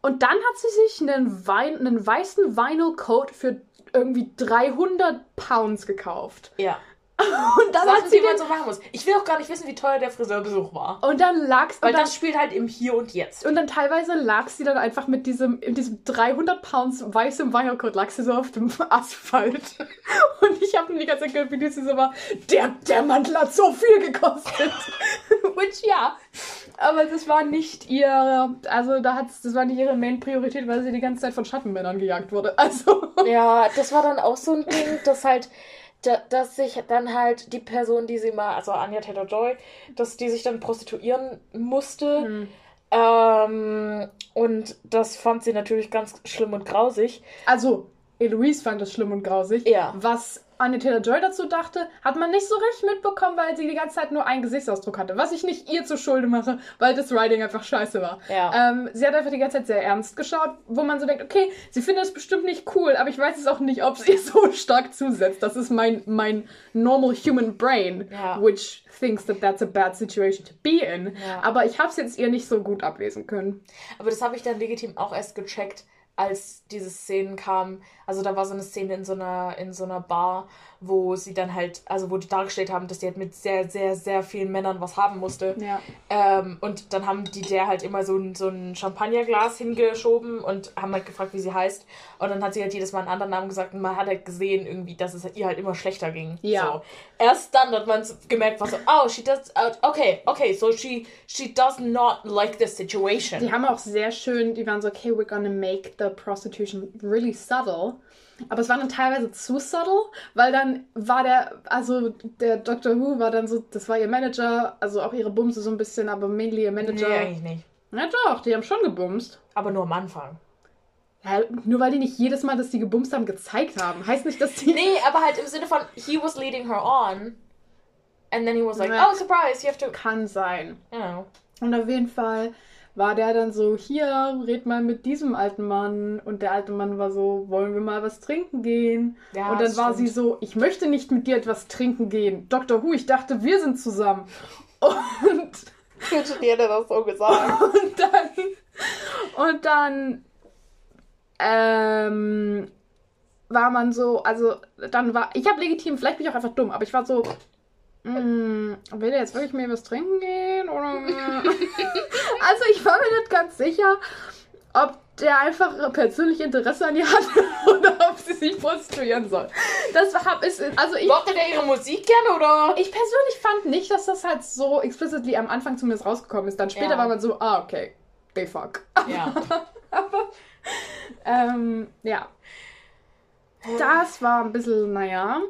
Und dann hat sie sich einen, Wein, einen weißen Vinyl Coat für irgendwie 300 Pounds gekauft. Ja. [LAUGHS] Und dann Sachen, hat sie die man so machen muss. Ich will auch gar nicht wissen, wie teuer der Friseurbesuch war. und dann lag's Weil und dann, das spielt halt im Hier und Jetzt. und dann teilweise lag sie dann einfach mit diesem, in diesem 300 Pounds weißem Coat lag sie so auf dem [LAUGHS] Asphalt. Und ich habe die ganze Zeit gehört, wie die so war, der, der Mantel hat so viel gekostet. [LAUGHS] Which, ja. Aber das war nicht ihr, also da hat's, das war nicht ihre Main-Priorität, weil sie die ganze Zeit von Schattenmännern gejagt wurde. Also. Ja, das war dann auch so ein Ding, dass halt, dass sich dann halt die Person, die sie mal, also Anya Taylor-Joy, dass die sich dann prostituieren musste. Ähm, und das fand sie natürlich ganz schlimm und grausig. Also, Eloise fand das schlimm und grausig. Ja. Was Anya Taylor-Joy dazu dachte, hat man nicht so recht mitbekommen, weil sie die ganze Zeit nur einen Gesichtsausdruck hatte. Was ich nicht ihr zu Schulde mache, weil das Writing einfach scheiße war. Ja. Ähm, sie hat einfach die ganze Zeit sehr ernst geschaut, wo man so denkt, okay, sie findet es bestimmt nicht cool, aber ich weiß jetzt auch nicht, ob es [LAUGHS] ihr so stark zusetzt. Das ist mein, mein normal human brain, Ja. which thinks that that's a bad situation to be in. Ja. Aber ich habe es jetzt ihr nicht so gut ablesen können. Aber das habe ich dann legitim auch erst gecheckt, als diese Szenen kamen. Also da war so eine Szene in so einer, in so einer Bar, wo sie dann halt, also wo die dargestellt haben, dass die halt mit sehr, sehr, sehr vielen Männern was haben musste. Ja. Ähm, und dann haben die der halt immer so ein, so ein Champagnerglas hingeschoben und haben halt gefragt, wie sie heißt. Und dann hat sie halt jedes Mal einen anderen Namen gesagt und man hat halt gesehen irgendwie, dass es ihr halt immer schlechter ging. Ja. So. Erst dann hat man gemerkt, was so, oh, she does, uh, okay, okay, so she, she does not like this situation. Die haben auch sehr schön, die waren so, okay, we're gonna make the prostitution really subtle. Aber es war dann teilweise zu subtle, weil dann war der, also der Dr. Who war dann so, das war ihr Manager, also auch ihre Bumse so ein bisschen, aber mainly ihr nee, Manager. eigentlich nicht. Ja doch, die haben schon gebumst. Aber nur am Anfang. Ja, nur weil die nicht jedes Mal, dass die gebumst haben, gezeigt haben. Heißt nicht, dass die. Nee, aber halt im Sinne von, he was leading her on. And then he was like, Ja. oh, surprise, you have to, Kann sein. you know. Und auf jeden Fall war der dann so, hier, red mal mit diesem alten Mann. Und der alte Mann war so, wollen wir mal was trinken gehen? Ja, und dann war sie stimmt. so, ich möchte nicht mit dir etwas trinken gehen. Dr. Who, ich dachte, wir sind zusammen. [LAUGHS] Und, Die hätte das so gesagt. [LAUGHS] und dann, und dann, ähm, war man so, also dann war, ich habe legitim, vielleicht bin ich auch einfach dumm, aber ich war so, will der jetzt wirklich mir was trinken gehen? Oder? [LAUGHS] [LAUGHS] also ich war mir nicht ganz sicher, ob der einfach persönlich Interesse an ihr hat [LAUGHS] oder ob sie sich prostituieren soll. Das hab, ist, also ich, Mochte der ihre Musik gerne oder? ich persönlich fand nicht, dass das halt so explicitly am Anfang zumindest rausgekommen ist. Dann später Ja. war man so, ah, okay, they fuck. Ja. Aber, ähm, ja. Das war ein bisschen, naja.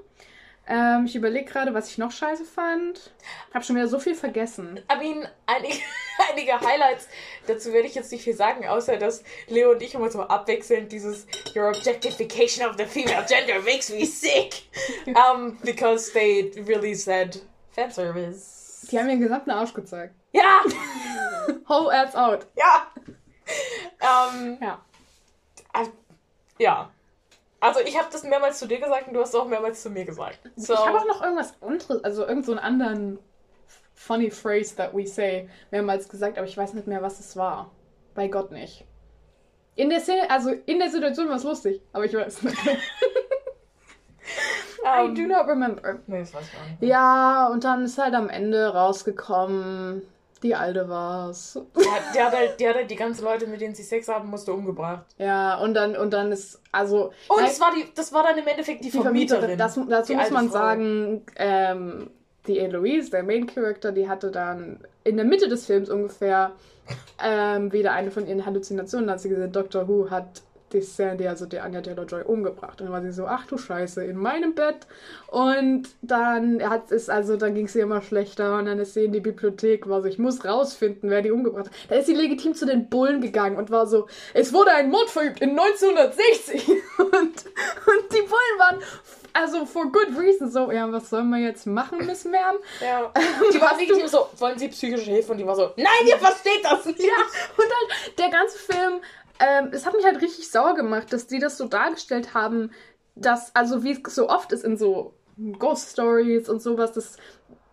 Ähm, ich überlege gerade, was ich noch scheiße fand. Hab schon wieder so viel vergessen. I mean, einige, [LAUGHS] einige Highlights. Dazu werde ich jetzt nicht viel sagen, außer dass Leo und ich immer so abwechselnd dieses Your objectification of the female gender makes me sick. [LAUGHS] um, because they really said fanservice. Die haben ihren gesamten Arsch gezeigt. Ja! [LAUGHS] Whole ass out. Ja! Ähm, Ja. ja. Also ich habe das mehrmals zu dir gesagt und du hast es auch mehrmals zu mir gesagt. So. Ich habe auch noch irgendwas anderes, also irgend so einen anderen funny phrase that we say mehrmals gesagt, aber ich weiß nicht mehr, was es war. Bei Gott nicht. In der Szene, also in der Situation war es lustig, aber ich weiß nicht. [LAUGHS] I ähm, do not remember. Nee, das weiß ich auch nicht. Ja, und dann ist halt am Ende rausgekommen, die Alte war's. Die hat, die, hat halt, die hat halt die ganzen Leute, mit denen sie Sex haben musste, umgebracht. Ja, und dann, und dann ist, also. Und nein, das war, die, das war dann im Endeffekt die, die Vermieterin. Das, dazu muss man Frau. sagen, ähm, die Eloise, der Main Character, die hatte dann in der Mitte des Films ungefähr ähm, wieder eine von ihren Halluzinationen, als sie gesehen, Doctor Who hat die Sandy, also die Anya Taylor-Joy, umgebracht. Und dann war sie so, ach du Scheiße, in meinem Bett. Und dann hat es, also dann ging es ihr immer schlechter und dann ist sie in die Bibliothek, war so, ich muss rausfinden, wer die umgebracht hat. Da ist sie legitim zu den Bullen gegangen und war so, es wurde ein Mord verübt in 1960. [LAUGHS] Und, und die Bullen waren, also for good reason, so, ja, was sollen wir jetzt machen, Miss Ma'am? Ja. Die war legitim so, wollen Sie psychische Hilfe? Und die war so, nein, ihr versteht das nicht. Ja, und dann der ganze Film, ähm, es hat mich halt richtig sauer gemacht, dass die das so dargestellt haben, dass, also wie es so oft ist in so Ghost Stories und sowas, das,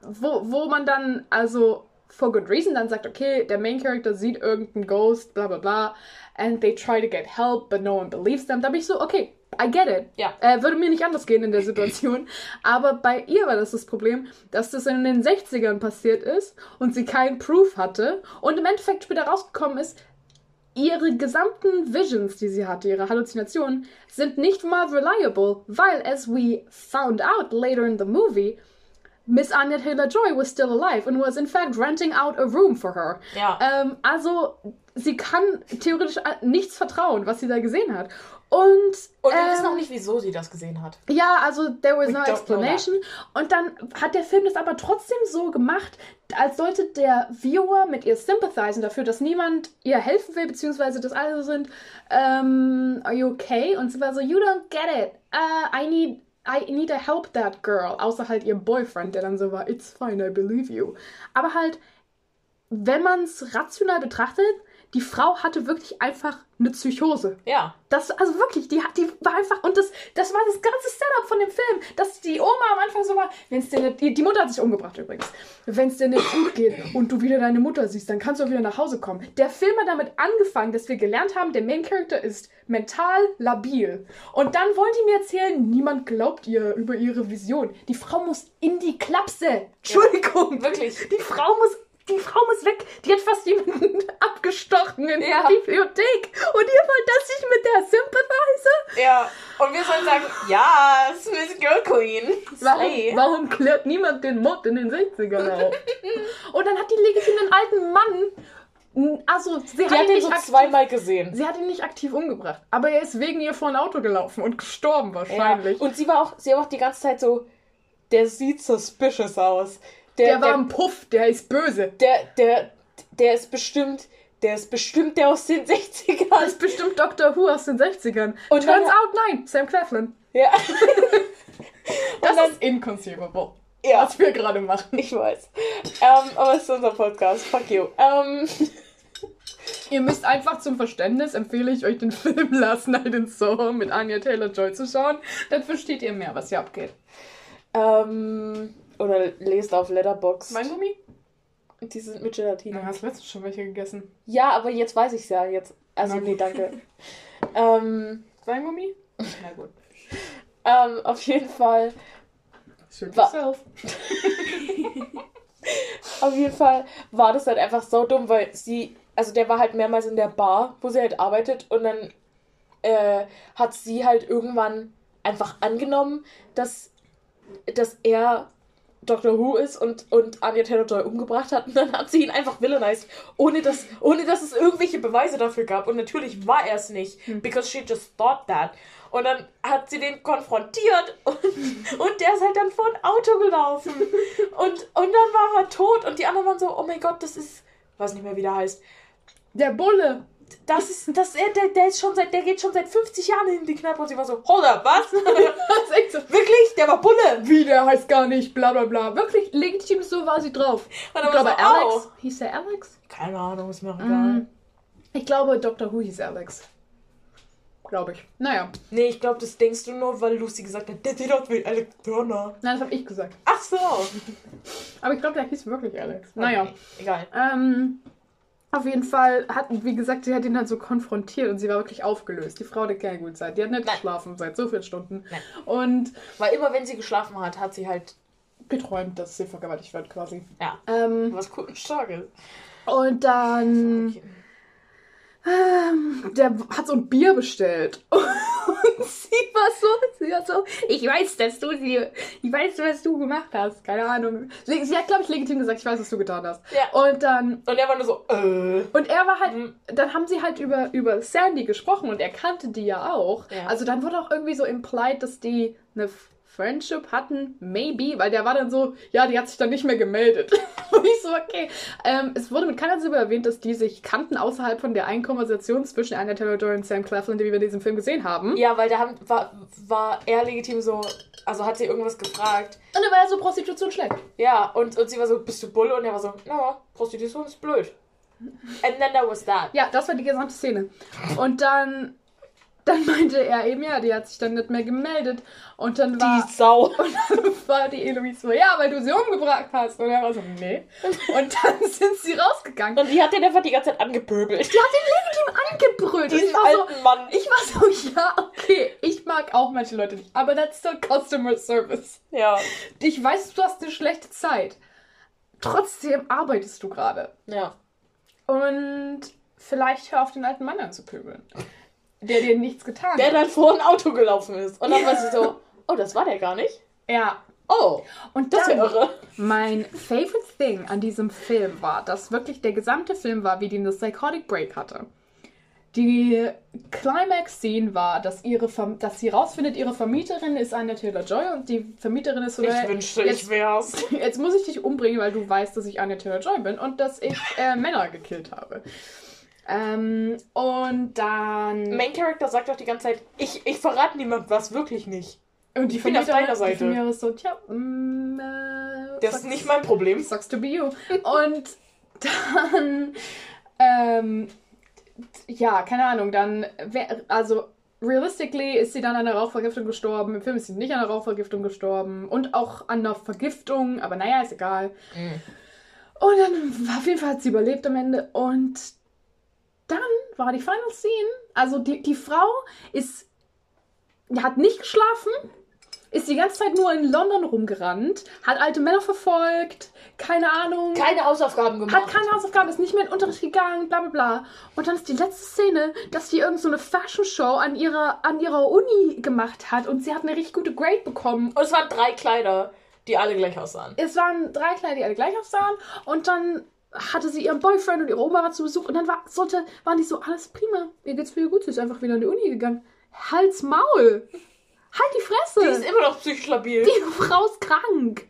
wo, wo man dann, also for good reason dann sagt, okay, der Main Character sieht irgendeinen Ghost, bla bla bla, and they try to get help, but no one believes them. Da bin ich so, okay, I get it. Ja. Äh, würde mir nicht anders gehen in der Situation. [CLEARS THROAT] Aber bei ihr war das das Problem, dass das in den 60ern passiert ist und sie keinen Proof hatte und im Endeffekt später rausgekommen ist, ihre gesamten Visions, die sie hatte, ihre Halluzinationen, sind nicht mal reliable, weil, as we found out later in the movie, Miss Anya Taylor-Joy was still alive and was in fact renting out a room for her. Ja. Ähm, also, sie kann theoretisch nichts vertrauen, was sie da gesehen hat. Und, Und wir ähm, wissen auch nicht, wieso sie das gesehen hat. ja, also there was We no explanation. Und dann hat der Film das aber trotzdem so gemacht, als sollte der Viewer mit ihr sympathizen dafür, dass niemand ihr helfen will, beziehungsweise dass alle so sind, ähm, are you okay? Und sie war so, you don't get it. Uh, I need I need to help that girl. Außer halt ihr Boyfriend, der dann so war, it's fine, I believe you. Aber halt, wenn man es rational betrachtet, die Frau hatte wirklich einfach eine Psychose. Ja. Das, also wirklich, die, die war einfach, und das, das war das ganze Setup von dem Film, dass die Oma am Anfang so war, wenn es dir nicht, die, die Mutter hat sich umgebracht übrigens, wenn es dir nicht gut geht und du wieder deine Mutter siehst, dann kannst du auch wieder nach Hause kommen. Der Film hat damit angefangen, dass wir gelernt haben, der Main Character ist mental labil. Und dann wollen die mir erzählen, niemand glaubt ihr über ihre Vision. Die Frau muss in die Klapse. Entschuldigung. Wirklich. Die Frau muss, die Frau muss weg. Die hat fast jemanden [LAUGHS] abgestochen in Ja. der Bibliothek. Und ihr wollt, dass ich mit der sympathize? Ja. Und wir sollen sagen, ja, Miss Girl Queen. Warum, warum klärt niemand den Mod in den 60ern auf? [LAUGHS] Und dann hat die legitim den alten Mann, also sie Die hat, hat ihn so aktiv, zweimal gesehen. sie hat ihn nicht aktiv umgebracht. Aber er ist wegen ihr vor ein Auto gelaufen und gestorben wahrscheinlich. Ja. Und sie war auch, sie war auch die ganze Zeit so, der sieht suspicious aus. Der, war der, ein Puff, der ist böse. der, der, der ist bestimmt, der ist bestimmt der aus den 60ern. Das ist bestimmt Doctor Who aus den 60ern. Und Turns out, nein, Sam Claflin. Ja. [LAUGHS] Das dann- ist inconceivable. ja, Was wir gerade machen. ich weiß. Ähm, aber es ist unser Podcast. Fuck you. Ähm, [LAUGHS] Ihr müsst einfach zum Verständnis, empfehle ich euch den [LAUGHS] Film Last Night in Soho mit Anya Taylor-Joy zu schauen. Dann versteht ihr mehr, was hier abgeht. ähm, oder lest auf Letterbox. Weingummi? Die sind mit Gelatine. Du hast letztens schon welche gegessen. Ja, aber jetzt weiß ich's ja. Jetzt. Also, Na nee, danke. [LAUGHS] ähm, Weingummi? [LAUGHS] Na gut. ähm, auf jeden Fall. Wa- yourself. [LAUGHS] Auf jeden Fall war das halt einfach so dumm, weil sie, also der war halt mehrmals in der Bar, wo sie halt arbeitet und dann äh, hat sie halt irgendwann einfach angenommen, dass, dass er Dr. Who ist und, und Anya Taylor-Joy umgebracht hat und dann hat sie ihn einfach villainized, ohne dass, ohne dass es irgendwelche Beweise dafür gab und natürlich war er es nicht, because she just thought that. Und dann hat sie den konfrontiert [LAUGHS] und, und der ist halt dann vor ein Auto gelaufen. [LAUGHS] Und, und dann war er tot und die anderen waren so, oh mein Gott, das ist, weiß nicht mehr, wie der heißt. Der Bulle. Das ist, das, er, der, der ist schon seit, der geht schon seit 50 Jahren in die Kneipe und sie war so, hold up, was? [LAUGHS] Das ist echt so. Wirklich? Der war Bulle. Wie, der heißt gar nicht, bla bla bla. Wirklich, legitim, so war sie drauf. Und Ich glaube, so, Alex. au. Hieß der Alex? Keine Ahnung, ist mir auch egal. Mm. Ich glaube, Dr. Who hieß Alex. Glaube ich. Naja. Nee, ich glaube, das denkst du nur, weil Lucy gesagt hat, der sieht aus wie Alec Turner. Nein, das habe ich gesagt. Ach so. Aber ich glaube, der hieß wirklich Alex. Naja. Okay, egal. Ähm, auf jeden Fall hat, wie gesagt, sie hat ihn halt so konfrontiert und sie war wirklich aufgelöst. Die Frau hatte keine gute Zeit. Die hat nicht Nein. geschlafen seit so vielen Stunden. Nein. Und Weil immer, wenn sie geschlafen hat, hat sie halt, geträumt, dass sie vergewaltigt wird quasi. ja, Ähm, was cool und stark ist. und dann. Ähm, der hat so ein Bier bestellt. [LAUGHS] Und sie war so, sie war so, ich weiß, dass du sie, ich weiß, was du gemacht hast. Keine Ahnung. Sie, sie hat, glaube ich, legitim gesagt, ich weiß, was du getan hast. Ja. Und dann Und er war nur so, äh. Und er war halt, Mhm. dann haben sie halt über, über Sandy gesprochen und er kannte die ja auch. Ja. Also dann wurde auch irgendwie so implied, dass die eine Friendship hatten, maybe, weil der war dann so, ja, die hat sich dann nicht mehr gemeldet. [LAUGHS] und ich so, okay. Ähm, es wurde mit keiner Silber erwähnt, dass die sich kannten außerhalb von der einen Konversation zwischen Anya Taylor-Joy und Sam Claflin, die wir in diesem Film gesehen haben. Ja, weil da haben, war, war er legitim so, also hat sie irgendwas gefragt. Und dann war er so, Prostitution schlecht. Ja, und, und sie war so, bist du Bulle? Und er war so, no, Prostitution ist blöd. And then there was that. Ja, das war die gesamte Szene. Und dann, dann meinte er eben, ja, die hat sich dann nicht mehr gemeldet. Und dann war... Die Sau. [LAUGHS] Und dann war die Eloise so, ja, weil du sie umgebracht hast. Und er war so, nee. Und dann [LAUGHS] sind sie rausgegangen. Und die hat den einfach die ganze Zeit angepöbelt. Die hat ihn legitim angebrüllt. Diesen ich war so, alten Mann. ich war so, ja, okay, ich mag auch manche Leute nicht. Aber that's still Customer Service. Ja. Ich weiß, du hast eine schlechte Zeit. Trotzdem arbeitest du gerade. Ja. Und vielleicht hör auf den alten Mann anzupöbeln. Der dir nichts getan Der hat. dann vor ein Auto gelaufen ist. Und dann war sie so, oh, das war der gar nicht. Ja. Oh, Und das dann, ja irre. Mein favorite thing an diesem Film war, dass wirklich der gesamte Film war, wie die eine Psychotic Break hatte. Die Climax-Scene war, dass, ihre Verm dass sie rausfindet, ihre Vermieterin ist Anya Taylor-Joy und die Vermieterin ist so, Ich wünschte, jetzt, ich wär's. [LAUGHS] jetzt muss ich dich umbringen, weil du weißt, dass ich Anya Taylor-Joy bin und dass ich äh, Männer gekillt habe. Ähm, und dann... Main Character sagt doch die ganze Zeit, ich, ich verrate niemand was, wirklich nicht. Und die Ich bin auf deiner die Seite. Vermieterin ist so, tja, mm, äh, Das sucks- ist nicht mein Problem. [LAUGHS] Sucks to be you. Und dann, ähm, ja, keine Ahnung, dann, also, realistically ist sie dann an einer Rauchvergiftung gestorben. Im Film ist sie nicht an einer Rauchvergiftung gestorben. Und auch an einer Vergiftung, aber naja, ist egal. Und dann, auf jeden Fall hat sie überlebt am Ende. Und dann war die Final Scene. Also die, die Frau ist, hat nicht geschlafen, ist die ganze Zeit nur in London rumgerannt, hat alte Männer verfolgt, keine Ahnung. Keine Hausaufgaben gemacht. hat keine Hausaufgaben, ist nicht mehr in den Unterricht gegangen, bla bla bla. Und dann ist die letzte Szene, dass die irgend so eine Fashion Show an ihrer, an ihrer Uni gemacht hat und sie hat eine richtig gute Grade bekommen. Und es waren drei Kleider, die alle gleich aussahen. Es waren drei Kleider, die alle gleich aussahen. Und dann hatte sie ihren Boyfriend und ihre Oma war zu Besuch. Und dann war, sollte, waren die so, alles prima. Ihr geht's wieder gut. Sie ist einfach wieder an die Uni gegangen. Hals Maul. Halt die Fresse. Die ist immer noch psychisch labil. Die Frau ist krank.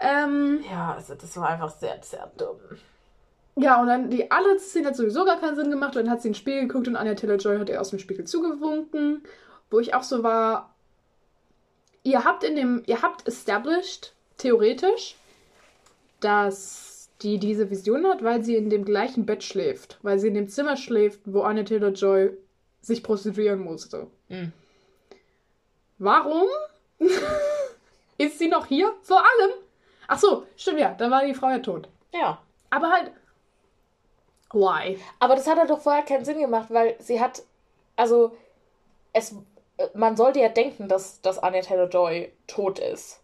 Ähm, Ja, also das war einfach sehr, sehr dumm. ja, und dann die alle Szene hat sowieso gar keinen Sinn gemacht. Und dann hat sie in den Spiegel geguckt und Anya Taylor-Joy hat ihr aus dem Spiegel zugewunken. Wo ich auch so war, ihr habt in dem, ihr habt established, theoretisch, dass die diese Vision hat, weil sie in dem gleichen Bett schläft. Weil sie in dem Zimmer schläft, wo Anya Taylor-Joy sich prostituieren musste. Mhm. Warum [LAUGHS] ist sie noch hier? Vor allem. Ach so, stimmt ja, da war die Frau ja tot. Ja. Aber halt. Why? Aber das hat halt doch vorher keinen Sinn gemacht, weil sie hat, also, es, man sollte ja denken, dass, dass Anya Taylor-Joy tot ist.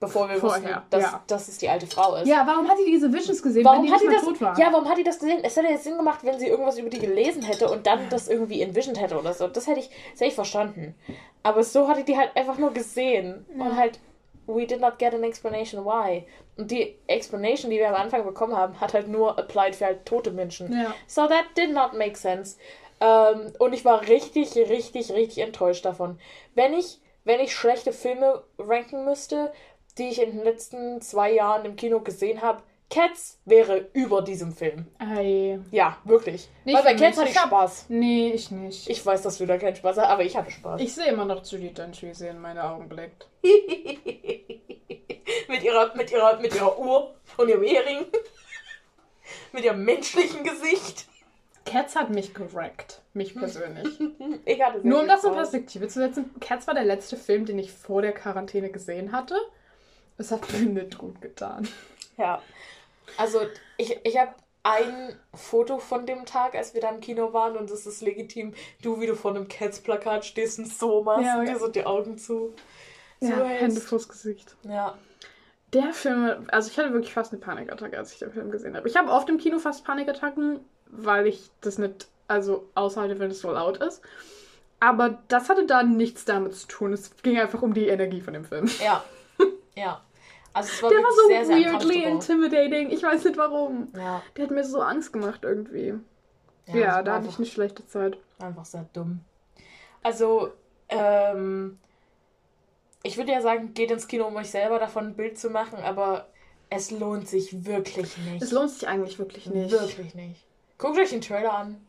Bevor wir Vorher, wussten, dass, ja. dass es die alte Frau ist. Ja, warum hat sie diese Visions gesehen, Warum wenn die hat nicht die das, tot war? ja, warum hat die das gesehen? Es hätte jetzt Sinn gemacht, wenn sie irgendwas über die gelesen hätte und dann das irgendwie envisioned hätte oder so. Das hätte ich, das hätte ich verstanden. Aber so hatte die halt einfach nur gesehen. Und halt, we did not get an explanation why. Und die Explanation, die wir am Anfang bekommen haben, hat halt nur applied für halt tote Menschen. Ja. So that did not make sense. Ähm, und ich war richtig, richtig, richtig enttäuscht davon. Wenn ich, wenn ich schlechte Filme ranken müsste, die ich in den letzten zwei Jahren im Kino gesehen habe, Cats wäre über diesem Film. Ei. Ja, wirklich. Nicht Weil bei Cats hatte ich Ich hab- Spaß. Nee, ich nicht. Ich, Ich weiß, dass du da keinen Spaß hast, aber ich hatte Spaß. sehe immer noch Judy Dench, wie sie in meine Augen blickt. [LAUGHS] mit, ihrer, mit, ihrer, mit ihrer Uhr und ihrem Ehering. [LAUGHS] mit ihrem menschlichen Gesicht. Cats hat mich gerackt. Mich persönlich. [LAUGHS] Ich hatte Nur um das in. Perspektive zu setzen, Cats war der letzte Film, den ich vor der Quarantäne gesehen hatte. Es hat mir nicht gut getan. Ja. Also, ich, ich habe ein Foto von dem Tag, als wir da im Kino waren, und es ist legitim, du, wie du vor einem Cats-Plakat stehst und so machst Ja, und ja. dir so die Augen zu. So Ja, hältst. Hände vors Gesicht. Ja. Der Film, also ich hatte wirklich fast eine Panikattacke, als ich den Film gesehen habe. Ich habe oft im Kino fast Panikattacken, weil ich das nicht, also aushalte, wenn es so laut ist. Aber das hatte da nichts damit zu tun. Es ging einfach um die Energie von dem Film. Ja. [LAUGHS] Ja. Also, war Der war so sehr, sehr weirdly intimidating. Ich weiß nicht warum. Ja. Der hat mir so Angst gemacht irgendwie. Ja, Ja, da hatte ich eine schlechte Zeit. Einfach sehr dumm. Also, ähm, ich würde ja sagen, geht ins Kino, um euch selber davon ein Bild zu machen, aber es lohnt sich wirklich nicht. Es lohnt sich eigentlich wirklich nicht. Wirklich nicht. Guckt euch den Trailer an.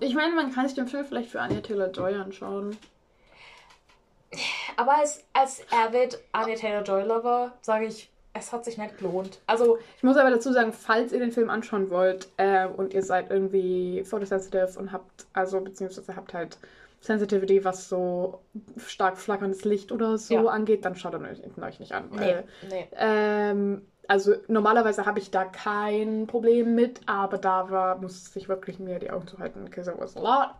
Ich meine, man kann sich den Film vielleicht für Anya Taylor-Joy anschauen. Aber als, als Avid Anya Taylor-Joy-Lover sage ich, es hat sich nicht gelohnt. Also, Ich muss aber dazu sagen, falls ihr den Film anschauen wollt äh, und ihr seid irgendwie photosensitive und habt, also beziehungsweise habt halt Sensitivity, was so stark flackerndes Licht oder so Ja. angeht, dann schaut ihn euch, nicht an. nee, Weil, nee. ähm, also normalerweise habe ich da kein Problem mit, aber da war, musste ich wirklich mir die Augen zuhalten, because it was a lot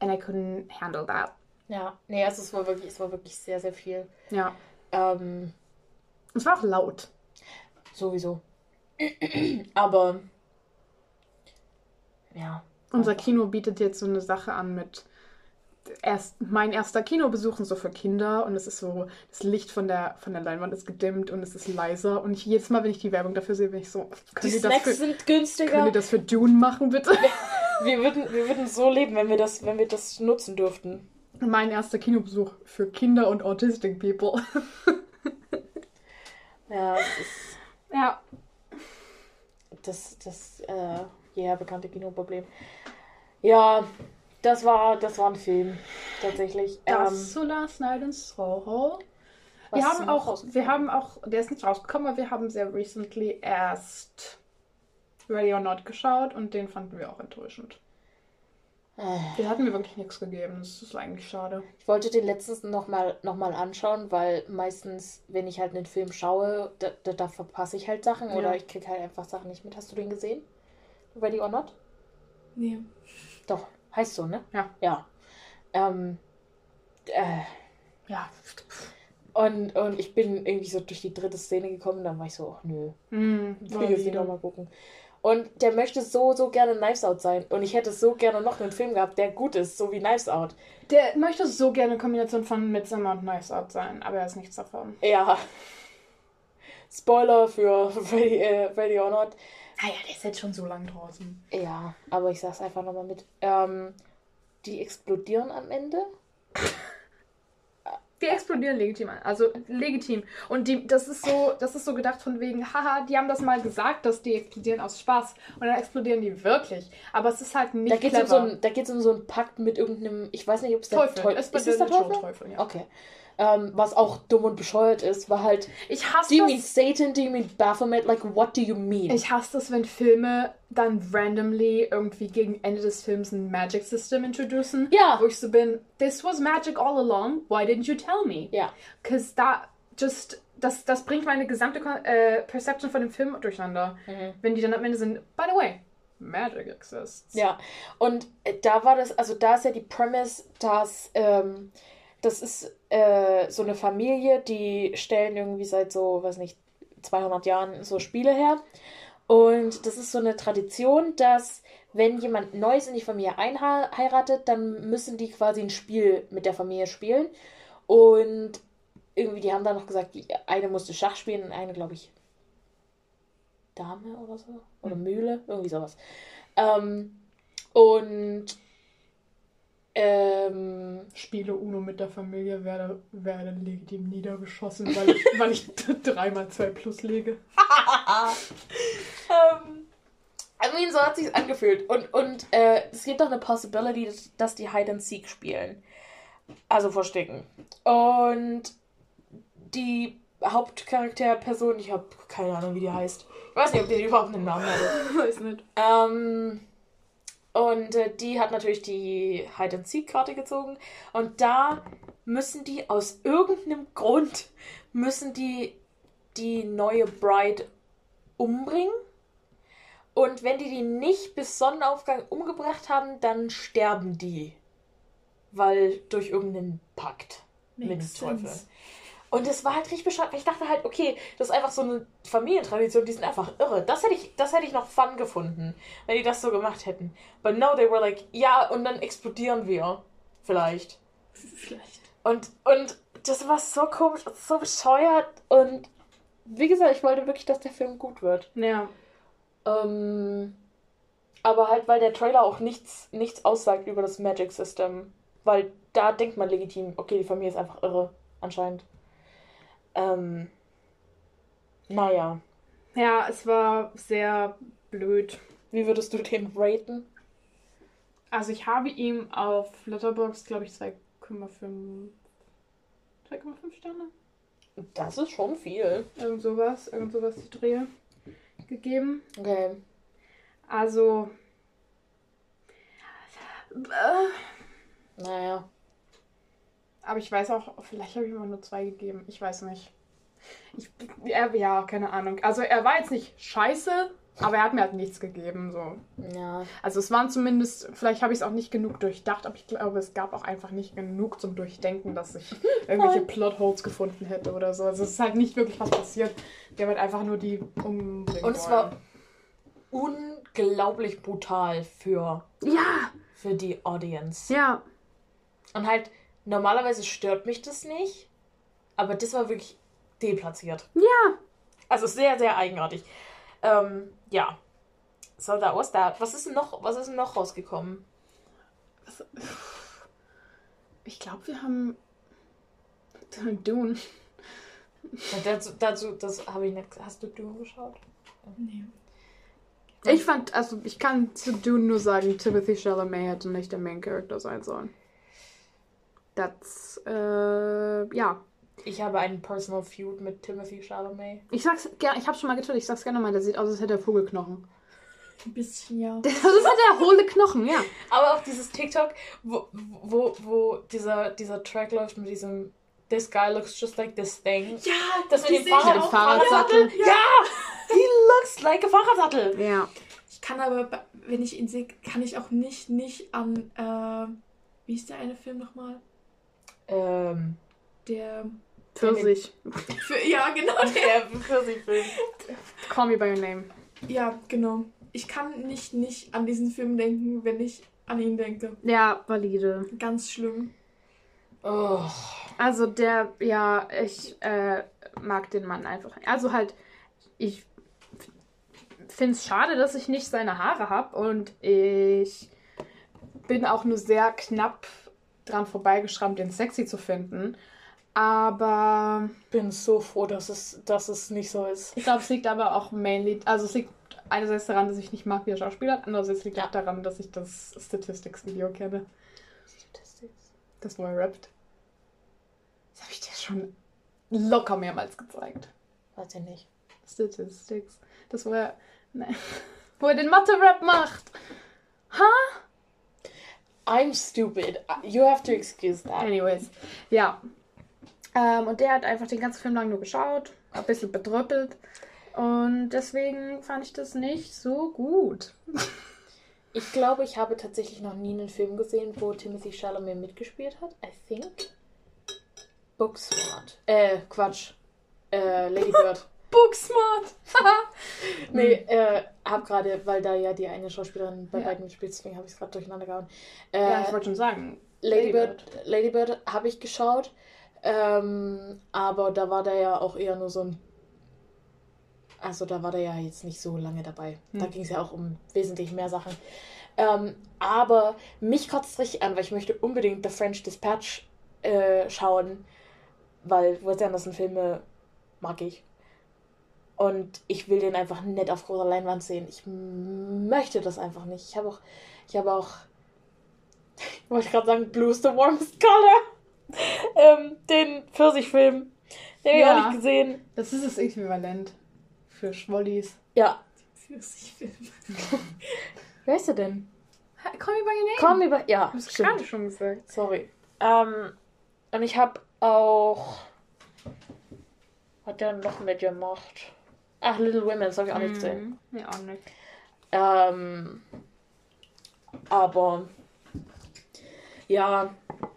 and I couldn't handle that. Ja, nee, also es war wirklich, es war wirklich sehr, sehr viel. Ja. Ähm, Es war auch laut. sowieso. Aber, ja. Unser Kino bietet jetzt so eine Sache an mit erst mein erster Kinobesuch und so für Kinder und es ist so das Licht von der von der Leinwand ist gedimmt und es ist leiser und ich, jedes Mal wenn ich die Werbung dafür sehe bin ich so Die ihr das Snacks für, sind günstiger. ihr das für Dune machen bitte [LAUGHS] Wir würden, wir würden so leben, wenn wir das, wenn wir das nutzen dürften. Mein erster Kinobesuch für Kinder und autistic people [LAUGHS] Ja, es ist ja das, das äh, ja, bekannte Kinoproblem. Ja, das war, das war ein Film, tatsächlich. das Ähm, zu Last Night in Soho Wir haben auch, wir haben auch, der ist nicht rausgekommen, aber wir haben sehr recently erst Ready or Not geschaut und den fanden wir auch enttäuschend. Äh, Den hatten mir wirklich nichts gegeben. Das ist eigentlich schade. Ich wollte den letztens nochmal noch mal anschauen, weil meistens, wenn ich halt einen Film schaue, da, da, da verpasse ich halt Sachen Ja. oder ich kriege halt einfach Sachen nicht mit. Hast du den gesehen? Ready or Not? Nee. Doch, heißt so, ne? Ja. Ja. Ähm, äh, Ja. und, und ich bin irgendwie so durch die dritte Szene gekommen, dann war ich so, ach, nö, Hm, ich will jetzt nicht nochmal gucken. Und der möchte so, so gerne Knives Out sein. Und ich hätte so gerne noch einen Film gehabt, der gut ist, so wie Knives Out. Der möchte so gerne eine Kombination von Midsommar und Knives Out sein, aber er ist nichts davon. Ja. Spoiler für Ready, äh, Ready or Not. Naja, der ist jetzt schon so lang draußen. Ja, aber ich sag's einfach nochmal mit. Ähm, die explodieren am Ende. Die explodieren legitim an. Also legitim. Und die, das ist so, das ist so gedacht von wegen, haha, die haben das mal gesagt, dass die explodieren aus Spaß. Und dann explodieren die wirklich. Aber es ist halt nicht Da geht's, um clever. so ein, da geht's um so einen Pakt mit irgendeinem. Ich weiß nicht, ob es der Teufel. Teufel Es ist. Es der Teufel? Teufel ja. Okay. Ähm, was auch dumm und bescheuert ist, war halt. Ich hasse Do you mean das. Satan? Do you mean Baphomet? Like, what do you mean? Ich hasse das, wenn Filme dann randomly irgendwie gegen Ende des Films ein Magic System introducen. Ja. Wo ich so bin, this was magic all along, why didn't you tell me? ja. Cause da just das, das bringt meine gesamte äh, Perception von dem Film durcheinander. Mhm. Wenn die dann am Ende sind, by the way, Magic exists. Ja, und äh, da war das, also da ist ja die Premise, dass ähm, das ist äh, so eine Familie, die stellen irgendwie seit so, weiß nicht, 200 Jahren so Spiele her. Und das ist so eine Tradition, dass wenn jemand Neues in die Familie einheiratet, dann müssen die quasi ein Spiel mit der Familie spielen. Und irgendwie, die haben dann noch gesagt, die eine musste Schach spielen und eine, glaube ich, Dame oder so. Oder Mühle, irgendwie sowas. Ähm, und ähm, Spiele Uno mit der Familie werde, werde legitim niedergeschossen, weil ich, [LAUGHS] weil ich dreimal zwei plus lege. [LAUGHS] ähm, I mean, so hat sich's angefühlt. Und, und äh, es gibt auch eine Possibility, dass, dass die Hide and Seek spielen. Also verstecken. Und die Hauptcharakterperson, ich habe keine Ahnung, wie die heißt. Ich weiß nicht, ob die überhaupt einen Namen hat. [LAUGHS] Weiß nicht. Ähm, und äh, die hat natürlich die Hide and Seek Karte gezogen und da müssen die aus irgendeinem Grund müssen die die neue Bride umbringen. Und wenn die die nicht bis Sonnenaufgang umgebracht haben, dann sterben die. Weil durch irgendeinen Pakt mit dem Makes Teufel. sense. Und es war halt richtig bescheuert. weil Ich dachte halt, okay, das ist einfach so eine Familientradition, die sind einfach irre. Das hätte ich, das hätte ich noch fun gefunden, wenn die das so gemacht hätten. But no, they were like, ja, und dann explodieren wir. Vielleicht. Vielleicht. Und, und das war so komisch und so bescheuert. Und wie gesagt, ich wollte wirklich, dass der Film gut wird. Ja. Ähm, aber halt, weil der Trailer auch nichts, nichts aussagt über das Magic System. Weil da denkt man legitim, okay, die Familie ist einfach irre, anscheinend. Ähm, naja. Ja, es war sehr blöd. Wie würdest du den raten? Also ich habe ihm auf Letterboxd, glaube ich, 2,5 2,5 Sterne. Das ist schon viel. Irgend sowas, irgend sowas die Drehe gegeben. Okay. Also. Äh, Naja. Aber ich weiß auch, vielleicht habe ich ihm auch nur zwei gegeben. Ich weiß nicht. Ich, er, ja, keine Ahnung. Also er war jetzt nicht scheiße, aber er hat mir halt nichts gegeben. So. Ja. Also es waren zumindest, vielleicht habe ich es auch nicht genug durchdacht, aber ich glaube, es gab auch einfach nicht genug zum Durchdenken, dass ich [LAUGHS] irgendwelche Plotholes gefunden hätte oder so. Also es ist halt nicht wirklich was passiert. Wir haben halt einfach nur die umbringen Und es war unglaublich brutal für, Ja, für die Audience. ja. Und halt, normalerweise stört mich das nicht, aber das war wirklich deplatziert. Ja. Also sehr, sehr eigenartig. Ähm, ja. So, that was that. Was ist denn noch, was ist denn noch rausgekommen? Ich glaube, wir haben Dune. Ja, dazu, dazu, das habe ich nicht. Hast du Dune geschaut? Nee. Ich fand, also ich kann zu Dune nur sagen, Timothy Chalamet hätte nicht der Main Character sein sollen. Das, äh, ja. Ich habe einen Personal Feud mit Timothy Chalamet. Ich sag's gerne, ich hab's schon mal getwittert, ich sag's gerne mal, der sieht aus, als hätte er Vogelknochen. Ein bisschen, ja. [LAUGHS] Das ist halt der hohle Knochen, ja. Aber auch dieses TikTok, wo, wo, wo dieser, dieser Track läuft mit diesem This guy looks just like this thing. Ja, Das mit die dem Fahrrad- Fahrradsattel. Ja. Ja! He looks like a Fahrradsattel. Ja. Ich kann aber, be- wenn ich ihn sehe, kann ich auch nicht, nicht an, äh, wie ist der eine Film nochmal? Ähm, Der, Pfirsich. für, ja, genau, [LAUGHS] der. der Pfirsich-Film. Call me by your name. Ja, genau. Ich kann nicht, nicht an diesen Film denken, wenn ich an ihn denke. Ja, valide. Ganz schlimm. Oh. Also der, ja, ich äh, mag den Mann einfach. Also halt, ich finde es schade, dass ich nicht seine Haare habe und ich bin auch nur sehr knapp dran vorbeigeschrammt, den sexy zu finden. Aber bin so froh, dass es, dass es nicht so ist. ich glaube, es liegt aber auch mainly, also es liegt einerseits daran, dass ich nicht mag, wie er Schauspieler hat, andererseits liegt Ja. auch daran, dass ich das Statistics-Video kenne, das wo er rappt. Das habe ich dir schon locker mehrmals gezeigt. Ich nicht. Statistics. Das, wo er, nein, [LAUGHS] wo er den Mathe-Rap macht. I'm stupid. You have to excuse that. Anyways, ja. Ähm, und der hat einfach den ganzen Film lang nur geschaut, ein bisschen bedröppelt. Und deswegen fand ich das nicht so gut. [LAUGHS] Ich glaube, ich habe tatsächlich noch nie einen Film gesehen, wo Timothy Chalamet mitgespielt hat. I think. Booksmart. Äh, Quatsch. Äh, Lady [LAUGHS] Bird. Booksmart! [LAUGHS] nee, äh, hab gerade, weil da ja die eine Schauspielerin bei Ja. beiden mitspielt, deswegen habe ich es gerade durcheinander gehauen. Äh, ja, ich wollte schon sagen. Lady Lady Bird, Lady habe ich geschaut. Ähm, aber da war der ja auch eher nur so ein. Also da war der ja jetzt nicht so lange dabei. Da Hm. ging es ja auch um wesentlich mehr Sachen. Ähm, aber mich kotzt richtig an, weil ich möchte unbedingt The French Dispatch äh, schauen, weil Wes Anderson Filme mag ich. Und ich will den einfach nicht auf großer Leinwand sehen. Ich möchte das einfach nicht. Ich habe auch, ich habe auch, [LAUGHS] wollte ich gerade sagen, Blue's the warmest color. [LAUGHS] ähm, den Pfirsichfilm. Den habe ich Ja. auch nicht gesehen. Das ist das Äquivalent für Schwollis. Ja. Pfirsichfilm. [LAUGHS] Wer ist er denn? Call me by your name. Komm über. Ja, Du hast stimmt. gerade schon gesagt. Sorry. Ähm, und ich habe auch. Was hat der noch mitgemacht? Ach, Little Women, das habe ich auch nicht gesehen. Mhm. Ja, auch nicht. Ähm, aber. Ja,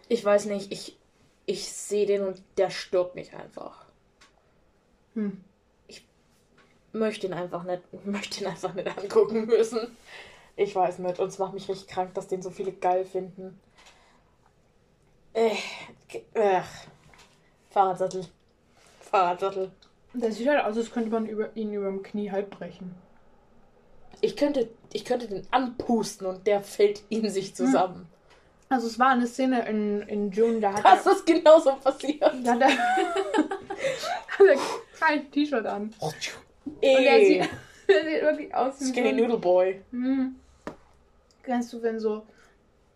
ich weiß nicht. Ich, ich sehe den und der stört mich einfach. Hm. Möchte ihn einfach nicht, [LAUGHS] möchte ihn einfach nicht angucken müssen. Ich weiß nicht. Und es macht mich richtig krank, dass den so viele geil finden. Äh, ach. Fahrradsattel. Fahrradsattel. Das sieht halt aus, als könnte man über, ihn über dem Knie halb brechen. Ich könnte, ich könnte den anpusten und der fällt in sich zusammen. Also es war eine Szene in, in June, da hat Das er, ist genauso passiert. da hat er, [LAUGHS] hat er kein T-Shirt an. Und der Ey, sieht, der [LAUGHS] sieht wirklich aus wie so Skinny ein- Noodle Boy. Hm. Kennst du, wenn so,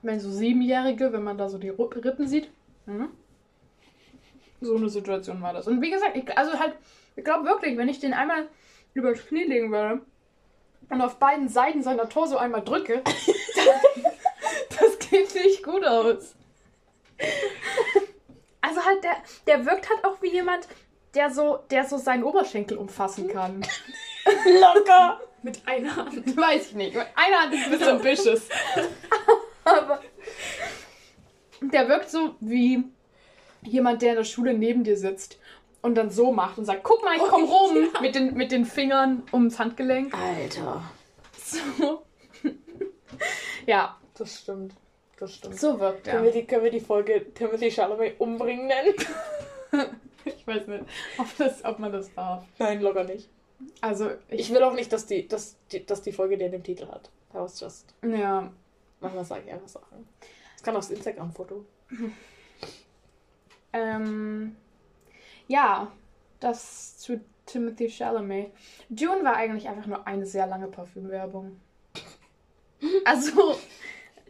wenn so Siebenjährige, wenn man da so die Rippen sieht? Hm? So eine Situation war das. Und wie gesagt, ich, also halt, ich glaube wirklich, wenn ich den einmal über das Knie legen würde und auf beiden Seiten seiner Torso einmal drücke, [LAUGHS] das geht nicht gut aus. Also halt, der, der wirkt halt auch wie jemand, der so, der so seinen Oberschenkel umfassen kann. [LAUGHS] Locker. Mit einer Hand. Weiß ich nicht. Einer hat ein bisschen ambitious. [LAUGHS] Aber der wirkt so wie jemand, der in der Schule neben dir sitzt und dann so macht und sagt, guck mal, ich komm Oh, rum mit, den, mit den Fingern ums Handgelenk. Alter. So. [LAUGHS] ja, Das stimmt. Das stimmt. so wirkt Können, er. wir die, können wir die Folge Timothy Chalamet umbringen nennen? [LAUGHS] Ich weiß nicht, ob, das, ob man das darf. Nein, locker nicht. Also, ich, Ich will auch nicht, dass die, dass die, dass die Folge den im Titel hat. That was just. ja, Manchmal sage ich einfach Sachen. Das kann aufs Instagram-Foto. [LAUGHS] Ähm, ja, das zu Timothy Chalamet. Dune war eigentlich einfach nur eine sehr lange Parfümwerbung. [LAUGHS] Also,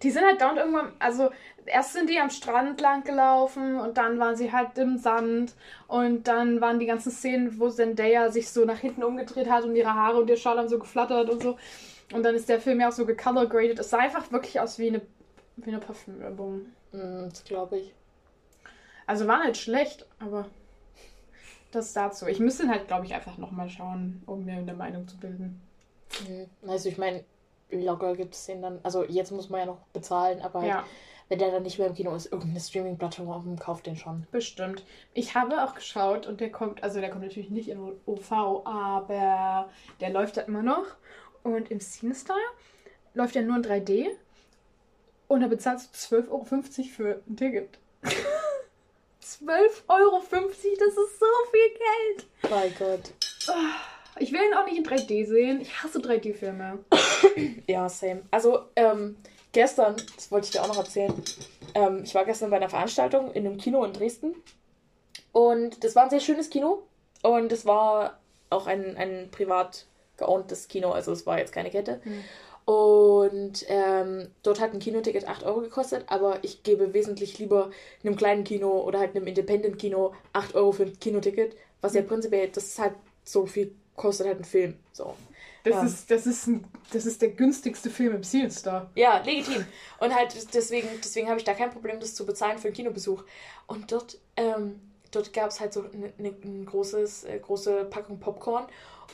Die sind halt dauernd irgendwann, also erst sind die am Strand lang gelaufen und dann waren sie halt im Sand und dann waren die ganzen Szenen, wo Zendaya sich so nach hinten umgedreht hat und ihre Haare und ihr Schal haben so geflattert und so. Und dann ist der Film ja auch so gecolor graded. Es sah einfach wirklich aus wie eine, wie eine Parfümwerbung. Mm, das glaube ich. Also war nicht schlecht, aber das dazu. Ich müsste ihn halt, glaube ich, einfach nochmal schauen, um mir eine Meinung zu bilden. Mm, Also ich meine, locker gibt es den dann. Also jetzt muss man ja noch bezahlen, aber halt, Ja, wenn der dann nicht mehr im Kino ist, irgendeine Streaming-Plattform kauft den schon. bestimmt. Ich habe auch geschaut und der kommt, also der kommt natürlich nicht in OV, aber der läuft da immer noch. Und im CineStar läuft er nur in 3D und da bezahlst du 12,50 Euro für ein Ticket. 12,50 Euro, das ist so viel Geld. Mein Gott. Ich will ihn auch nicht in 3D sehen. Ich hasse 3D-Filme. [CLEARS THROAT] Ja, same. Also, ähm, gestern, das wollte ich dir auch noch erzählen, ähm, ich war gestern bei einer Veranstaltung in einem Kino in Dresden. Und das war ein sehr schönes Kino. Und es war auch ein, ein privat geowntes Kino, also es war jetzt keine Kette. Hm. Und ähm, dort hat ein Kinoticket 8 Euro gekostet, aber ich gebe wesentlich lieber einem kleinen Kino oder halt einem Independent-Kino 8 Euro für ein Kinoticket, was ja prinzipiell, das ist halt so viel kostet halt ein Film. So. Das, Ja. ist, das, ist ein, das ist der günstigste Film im CineStar. Ja, legitim. Und halt deswegen, deswegen habe ich da kein Problem, das zu bezahlen für einen Kinobesuch. Und dort, ähm, dort gab es halt so eine ne, großes, äh, große Packung Popcorn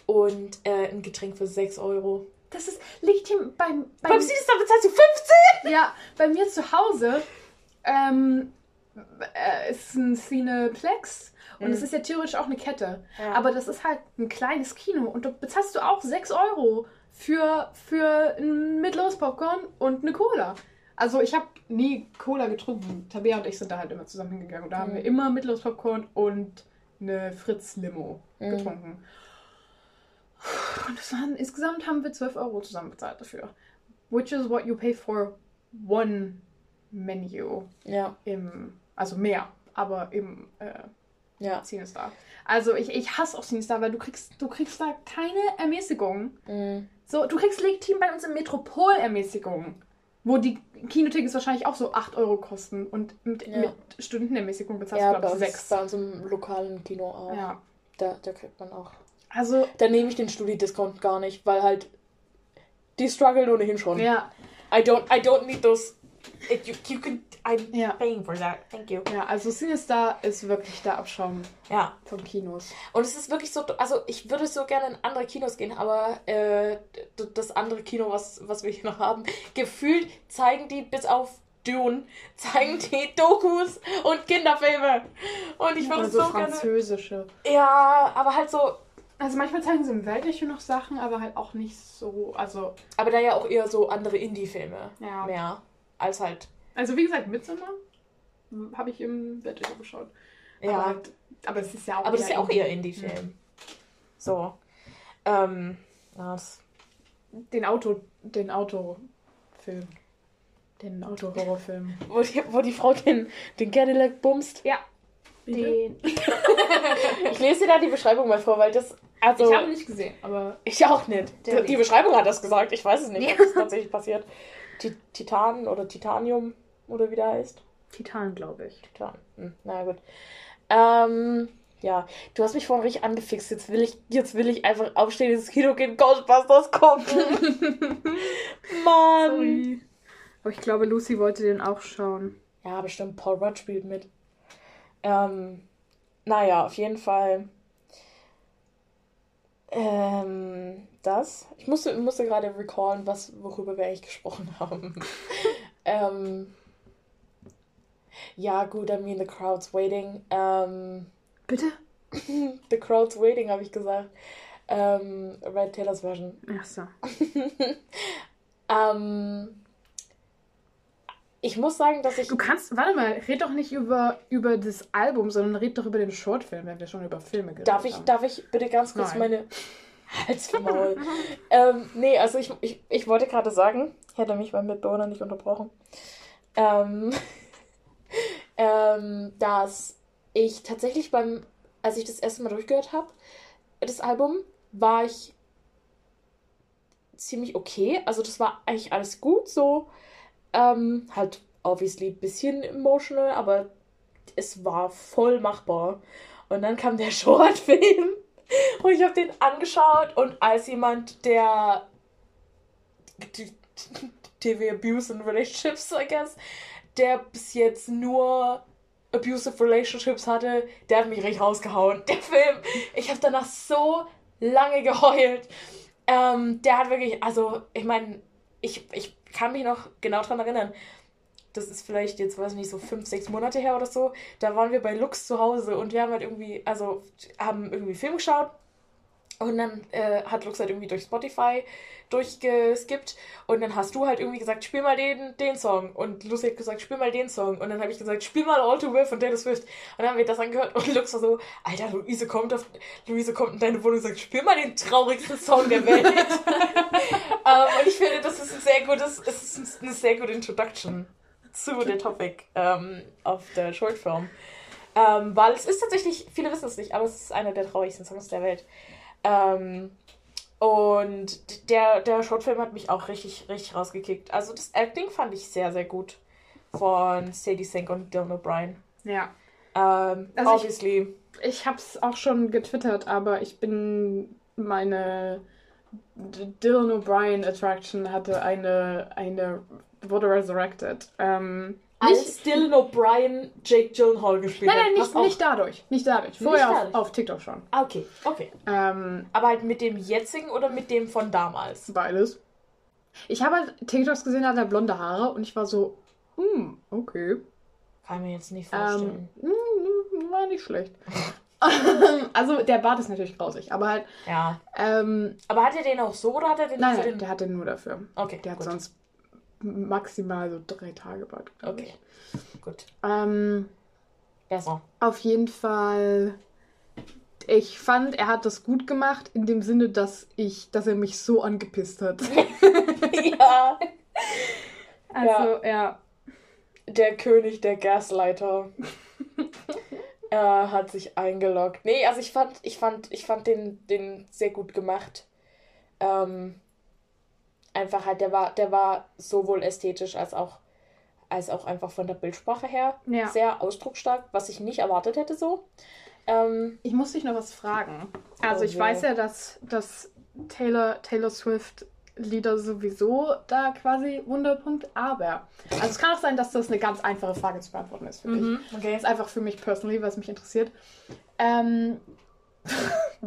und äh, ein Getränk für 6 Euro. Das ist legitim beim, beim Beim Cinestar bezahlst du 15? Ja, bei mir zu Hause ähm, äh, ist ein Cineplex und Mhm. es ist ja theoretisch auch eine Kette. Ja. Aber das ist halt ein kleines Kino und da bezahlst du auch 6 Euro für, für ein mittleres Popcorn und eine Cola. Also ich habe nie Cola getrunken. Tabea und ich sind da halt immer zusammen hingegangen und da haben Mhm. wir immer mittleres Popcorn und eine Fritz-Limo Mhm. getrunken. Und das waren, insgesamt haben wir 12 Euro zusammen bezahlt dafür. Which is what you pay for one menu Ja, im, also mehr, aber im äh, ja. CineStar. Also ich, ich hasse auch CineStar, weil du kriegst, du kriegst da keine Ermäßigung. Mhm. So, du kriegst legitim bei uns im Metropol Ermäßigung. Wo die Kinotickets wahrscheinlich auch so 8 Euro kosten und mit, Ja. mit Stundenermäßigung bezahlst Ja, du, glaube ich, uns, 6. bei uns im lokalen Kino auch. Ja. Da, da kriegt man auch. Also, Da nehme ich den Studi-Discount gar nicht, weil halt die strugglen ohnehin schon. ja, I don't, I don't need those. It, you, you can, I'm Ja. paying for that. Thank you. ja, also CineStar ist wirklich der Abschaum Ja. von Kinos. Und es ist wirklich so, also ich würde so gerne in andere Kinos gehen, aber äh, das andere Kino, was, was wir hier noch haben, gefühlt zeigen die bis auf Dune, [LAUGHS] zeigen die Dokus und Kinderfilme. Und ich würde Also so gerne. französische. Ja, aber halt so, Also manchmal zeigen sie im Weltlichen noch Sachen, aber halt auch nicht so. Also, aber da ja auch eher so andere Indie-Filme ja. mehr. Als halt. Also wie gesagt, Midsommar habe ich im Weltlichen geschaut. Ja. Aber, halt, aber es ist ja auch. Aber das ist ja auch Indie. eher Indie-Film. So. Ähm. Das, Den Auto, den Autofilm. Den Autohorrorfilm. [LAUGHS] wo, die, wo die Frau den, den Cadillac bumst. Ja. Den. [LAUGHS] Ich lese dir da die Beschreibung mal vor, weil das. Also, Ich habe ihn nicht gesehen, aber. ich auch nicht. Die, die Beschreibung hat das gesagt. Ich weiß es nicht, Ja. ob das tatsächlich passiert. Ti- Titan oder Titanium oder wie der heißt. Titan, glaube ich. Titan. Hm, na gut. Ähm. Ja, du hast mich vorhin richtig angefixt. Jetzt will ich, jetzt will ich einfach aufstehen ins Kino gehen, Ghostbusters gucken. [LAUGHS] Mann. Sorry. Aber ich glaube, Lucy wollte den auch schauen. Ja, bestimmt. Paul Rudd spielt mit. Ähm, naja, auf jeden Fall. Ähm, das. Ich musste, musste gerade recallen, was, worüber wir eigentlich gesprochen [LAUGHS] haben. ähm, ja, gut, I mean, the crowd's waiting. Ähm, Bitte? [LAUGHS] the crowd's waiting, habe ich gesagt. Ähm, Red Taylors Version. Ach so. [LAUGHS] ähm, ich muss sagen, dass ich. Du kannst, warte mal, red doch nicht über, über das Album, sondern red doch über den Shortfilm, wenn wir schon über Filme geredet Darf ich, haben. darf ich bitte ganz kurz Nein. meine Halsmaul? ähm, nee, also ich, ich, ich wollte gerade sagen, ich hätte mich beim Mitbewohner nicht unterbrochen, ähm, [LAUGHS] ähm, dass ich tatsächlich beim, als ich das erste Mal durchgehört habe, das Album, war ich ziemlich okay. Also das war eigentlich alles gut so. Ähm, halt obviously ein bisschen emotional, aber es war voll machbar. Und dann kam der [LAUGHS] Shortfilm und ich habe den angeschaut und als jemand, der TV Abuse and Relationships, I guess, der bis jetzt nur abusive Relationships hatte, der hat mich richtig rausgehauen. Der Film, ich habe danach so lange geheult. Ähm, der hat wirklich, also ich meine, ich, ich kann mich noch genau dran erinnern. Das ist vielleicht jetzt, weiß ich nicht, so fünf, sechs Monate her oder so. Da waren wir bei Lux zu Hause und wir haben halt irgendwie, also haben irgendwie Film geschaut und dann äh, hat Lux halt irgendwie durch Spotify durchgeskippt und dann hast du halt irgendwie gesagt, spiel mal den, den Song und Lucy hat gesagt, spiel mal den Song und dann habe ich gesagt, spiel mal All Too Well von Taylor Swift und dann haben wir das angehört und Lux war so, Alter, Luise kommt auf, Luise kommt in deine Wohnung und sagt, spiel mal den traurigsten Song der Welt. [LAUGHS] um, und ich finde, das ist ein sehr gutes, es ist eine sehr gute Introduction zu der Topic ähm, auf der Shortfilm. Ähm, weil es ist tatsächlich, viele wissen es nicht, aber es ist einer der traurigsten Songs der Welt. Ähm, und der, der Shortfilm hat mich auch richtig, richtig rausgekickt. Also das Acting fand ich sehr, sehr gut von Sadie Sink und Dylan O'Brien. Ja. Ähm, Also ich- obviously. Ich hab's auch schon getwittert, aber ich bin meine Dylan O'Brien Attraction hatte eine, eine wurde resurrected. Ähm, nicht, als Dylan O'Brien Jake Gyllenhaal gespielt nein, nein, hat. nicht, nicht dadurch. Nicht dadurch. Nicht Vorher dadurch. Auf, auf TikTok schon. Ah, Okay, okay. Ähm, Aber halt mit dem jetzigen oder mit dem von damals? beides. Ich habe halt TikToks gesehen, da hat er blonde Haare und ich war so, hm, okay. Kann mir jetzt nicht Ähm, vorstellen. hm, war nicht schlecht. [LAUGHS] [LAUGHS] also der Bart ist natürlich grausig, aber halt, ja. ähm, Aber hat er den auch so oder hat er den nein, nein, den... der hat den nur dafür. Okay, Der hat gut. sonst maximal so drei Tage Bart. Okay, ich. gut. Ähm, Besser. auf jeden Fall. Ich fand, er hat das gut gemacht, in dem Sinne, dass ich, dass er mich so angepisst hat. [LAUGHS] ja. Also, ja. Der König der Gaslighter. [LAUGHS] er hat sich eingeloggt. Nee, also ich fand, ich fand, ich fand den, den sehr gut gemacht. Ähm, einfach halt, der war, der war sowohl ästhetisch als auch, als auch einfach von der Bildsprache her Ja. sehr ausdrucksstark, was ich nicht erwartet hätte so. Ähm, Ich muss dich noch was fragen. Also, Oh ich weiß ja, dass, dass Taylor, Taylor Swift Lieder sowieso da quasi Wunderpunkt, aber. Also, es kann auch sein, dass das eine ganz einfache Frage zu beantworten ist für dich. Mhm, okay. Das ist einfach für mich personally, was mich interessiert. Ähm, [LAUGHS]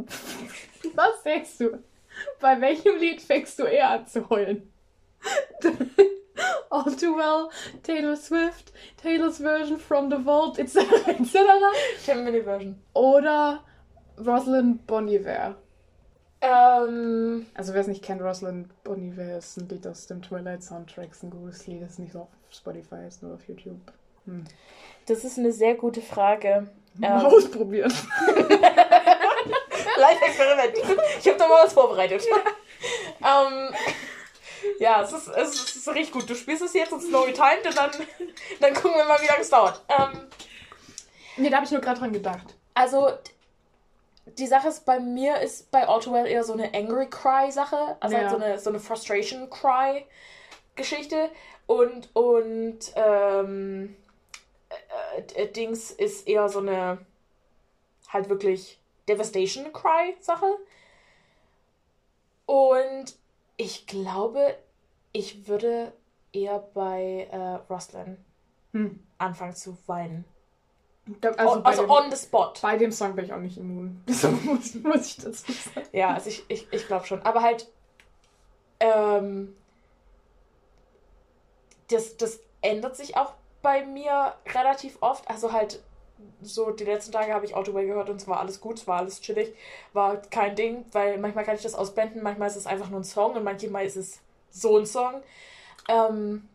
was denkst du? Bei welchem Lied fängst du eher an zu heulen? [LAUGHS] All Too Well, Taylor Swift, Taylor's Version from the Vault, etc. etc. Version. Oder Rosalind Bonniver. Ähm, Also wer es nicht kennt, Rosalind Bonniver ist ein Lied aus dem Twilight Soundtrack. Ist ein gutes Lied, ist nicht so auf Spotify, ist nur auf YouTube. Hm. das ist eine sehr gute Frage. Mal Ähm, ausprobieren. [LAUGHS] Live-Experiment. Ich habe da mal was vorbereitet. ähm, ja, es ist, es ist richtig gut. Du spielst es jetzt und Snowy Timed und dann, dann gucken wir mal, wie lange es dauert. Ähm, Nee, da habe ich nur gerade dran gedacht. also, die Sache ist, bei mir ist bei All Too Well eher so eine Angry Cry-Sache. Also Ja. halt so eine, so eine Frustration Cry-Geschichte. Und, und ähm, äh, äh, Dings ist eher so eine halt wirklich Devastation Cry-Sache. Und ich glaube, ich würde eher bei äh, Roslyn Hm. anfangen zu weinen. Da- Also, Also, bei, also dem, on the spot. bei dem Song bin ich auch nicht immun. [LAUGHS] So muss, muss ich dazu sagen. Ja, also ich, ich, ich glaube schon. Aber halt, ähm, das, das ändert sich auch bei mir relativ oft. Also halt, so die letzten Tage habe ich Autoway gehört und es war alles gut, es war alles chillig, war kein Ding, weil manchmal kann ich das ausblenden, manchmal ist es einfach nur ein Song und manchmal ist es so ein Song. Ähm,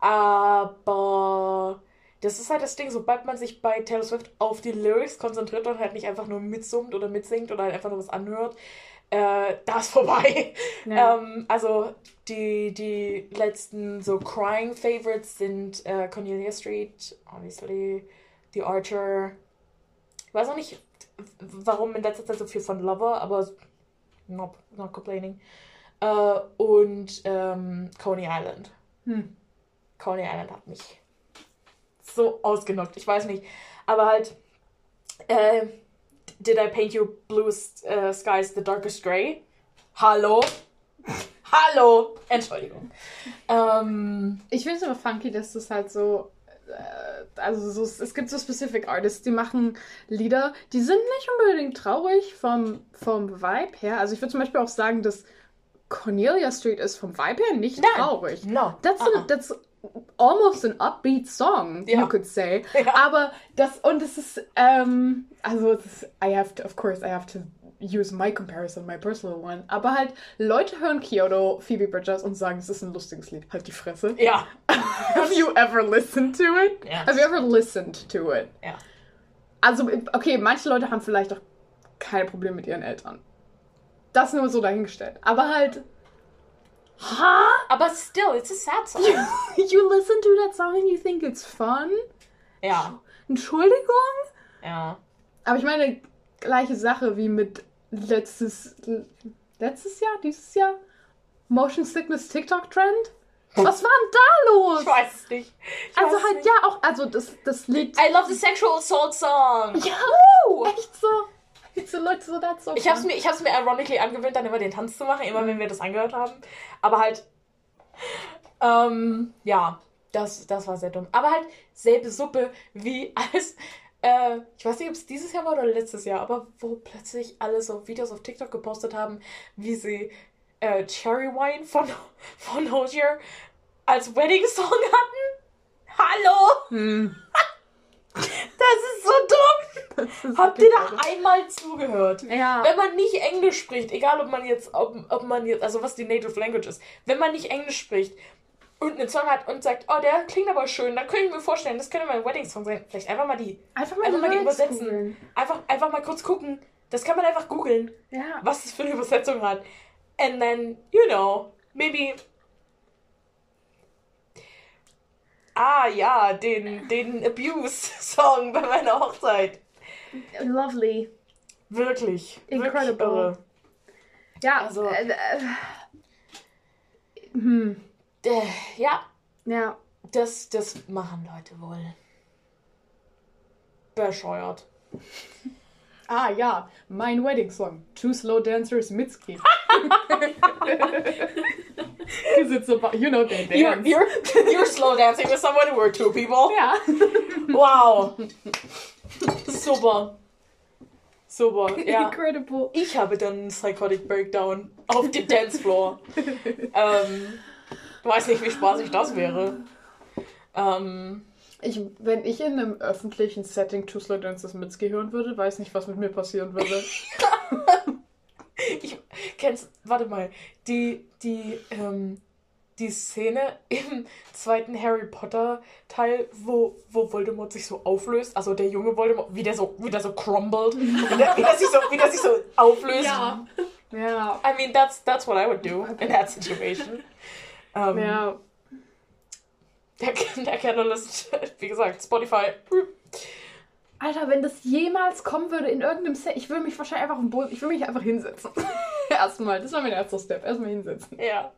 aber das ist halt das Ding, sobald man sich bei Taylor Swift auf die Lyrics konzentriert und halt nicht einfach nur mitsummt oder mitsingt oder halt einfach nur was anhört, äh, [LAUGHS] da ist vorbei. Ja. Ähm, also die, die letzten so Crying Favorites sind äh, Cornelia Street, obviously, The Archer. Ich weiß auch nicht, warum in letzter Zeit so viel von Lover, aber not, not complaining. Äh, und ähm, Coney Island. Hm. Coney Island hat mich so ausgenockt. Ich weiß nicht. Aber halt, äh, Did I paint you blue uh, skies the darkest gray? Hallo? Hallo! Entschuldigung. Ähm, ich finde es aber funky, dass das halt so. Äh, also so, es gibt so Specific Artists, die machen Lieder, die sind nicht unbedingt traurig vom, vom Vibe her. Also ich würde zum Beispiel auch sagen, dass Cornelia Street ist vom Vibe her nicht Nein. traurig. No. That's, uh -uh. A, that's almost an upbeat song, ja. you could say. [LAUGHS] Ja. Aber das, und es ist, ähm, also, ist, I have to, of course, I have to use my comparison, my personal one. Aber halt, Leute hören Kyoto, Phoebe Bridgers und sagen, es ist ein lustiges Lied. Halt die Fresse. Ja. [LAUGHS] Have you ever listened to it? Yes. Have you ever listened to it? Ja. Also, okay, manche Leute haben vielleicht auch keine Probleme mit ihren Eltern. Das nur so dahingestellt. Aber halt, Huh? Aber still, it's a sad song. You, [LAUGHS] you listen to that song and you think it's fun? Ja. Entschuldigung? Ja. Aber ich meine, gleiche Sache wie mit letztes, letztes Jahr, dieses Jahr? Motion Sickness TikTok Trend? Was war denn da los? Ich weiß es nicht. Ich also halt nicht. ja auch, also das, das Lied. I love the sexual assault song. Ja, Woo! echt so. [LAUGHS] So Leute, so das so. Ich hab's, mir, ich hab's mir ironically angewöhnt, dann immer den Tanz zu machen, immer wenn wir das angehört haben. Aber halt, ähm, ja, das, das war sehr dumm. Aber halt selbe Suppe wie als, äh, ich weiß nicht, ob es dieses Jahr war oder letztes Jahr, aber wo plötzlich alle so Videos auf TikTok gepostet haben, wie sie äh, Cherry Wine von, [LAUGHS] von Hozier als Wedding Song hatten. Hallo! Hm. [LAUGHS] Das ist so dumm. [LAUGHS] Habt ihr da einmal zugehört? Ja. Wenn man nicht Englisch spricht, egal ob man jetzt, ob, ob man jetzt, also was die Native Language ist, wenn man nicht Englisch spricht und einen Song hat und sagt, oh, der klingt aber schön, dann könnte ich mir vorstellen, das könnte mal ein Wedding-Song sein. Vielleicht einfach mal die, einfach mal, einfach mal die übersetzen. Einfach, einfach mal kurz gucken. Das kann man einfach googeln, ja. was das für eine Übersetzung hat. And then, you know, maybe ah ja, den, den Abuse-Song bei meiner Hochzeit. Lovely. Wirklich. Incredible. Wirklich ja, also. Äh, äh, hm. Äh, ja. Ja. Das, das machen Leute wohl. Bescheuert. Ah ja, mein Wedding Song. Two Slow Dancers Mitski. Because [LAUGHS] [LAUGHS] it's about, you know, they dance. You're, you're, you're slow dancing with someone who are two people. [LAUGHS] Ja. Wow. Super. Super, [LAUGHS] ja. Incredible. Ich habe dann einen Psychotic Breakdown auf dem Dancefloor. ähm, weiß nicht, wie spaßig das wäre. Ähm, ich, wenn ich in einem öffentlichen Setting Two Slow Dances mitgehören würde, weiß nicht, was mit mir passieren würde. [LAUGHS] ich kenn's, warte mal, die, die, ähm, die Szene im zweiten Harry Potter Teil, wo, wo Voldemort sich so auflöst, also der junge Voldemort, wie der so, wie der so crumbled, [LAUGHS] wie der, wie der sich so, wie der sich so auflöst. Ja. Ja. I mean, that's, that's what I would do in that situation. Um, ja. Der, der Catalyst, wie gesagt, Spotify. Alter, wenn das jemals kommen würde in irgendeinem Set, ich würde mich wahrscheinlich einfach im Boden, ich würde mich einfach hinsetzen. [LAUGHS] Erstmal, das war mein erster Step, erstmal hinsetzen. Ja.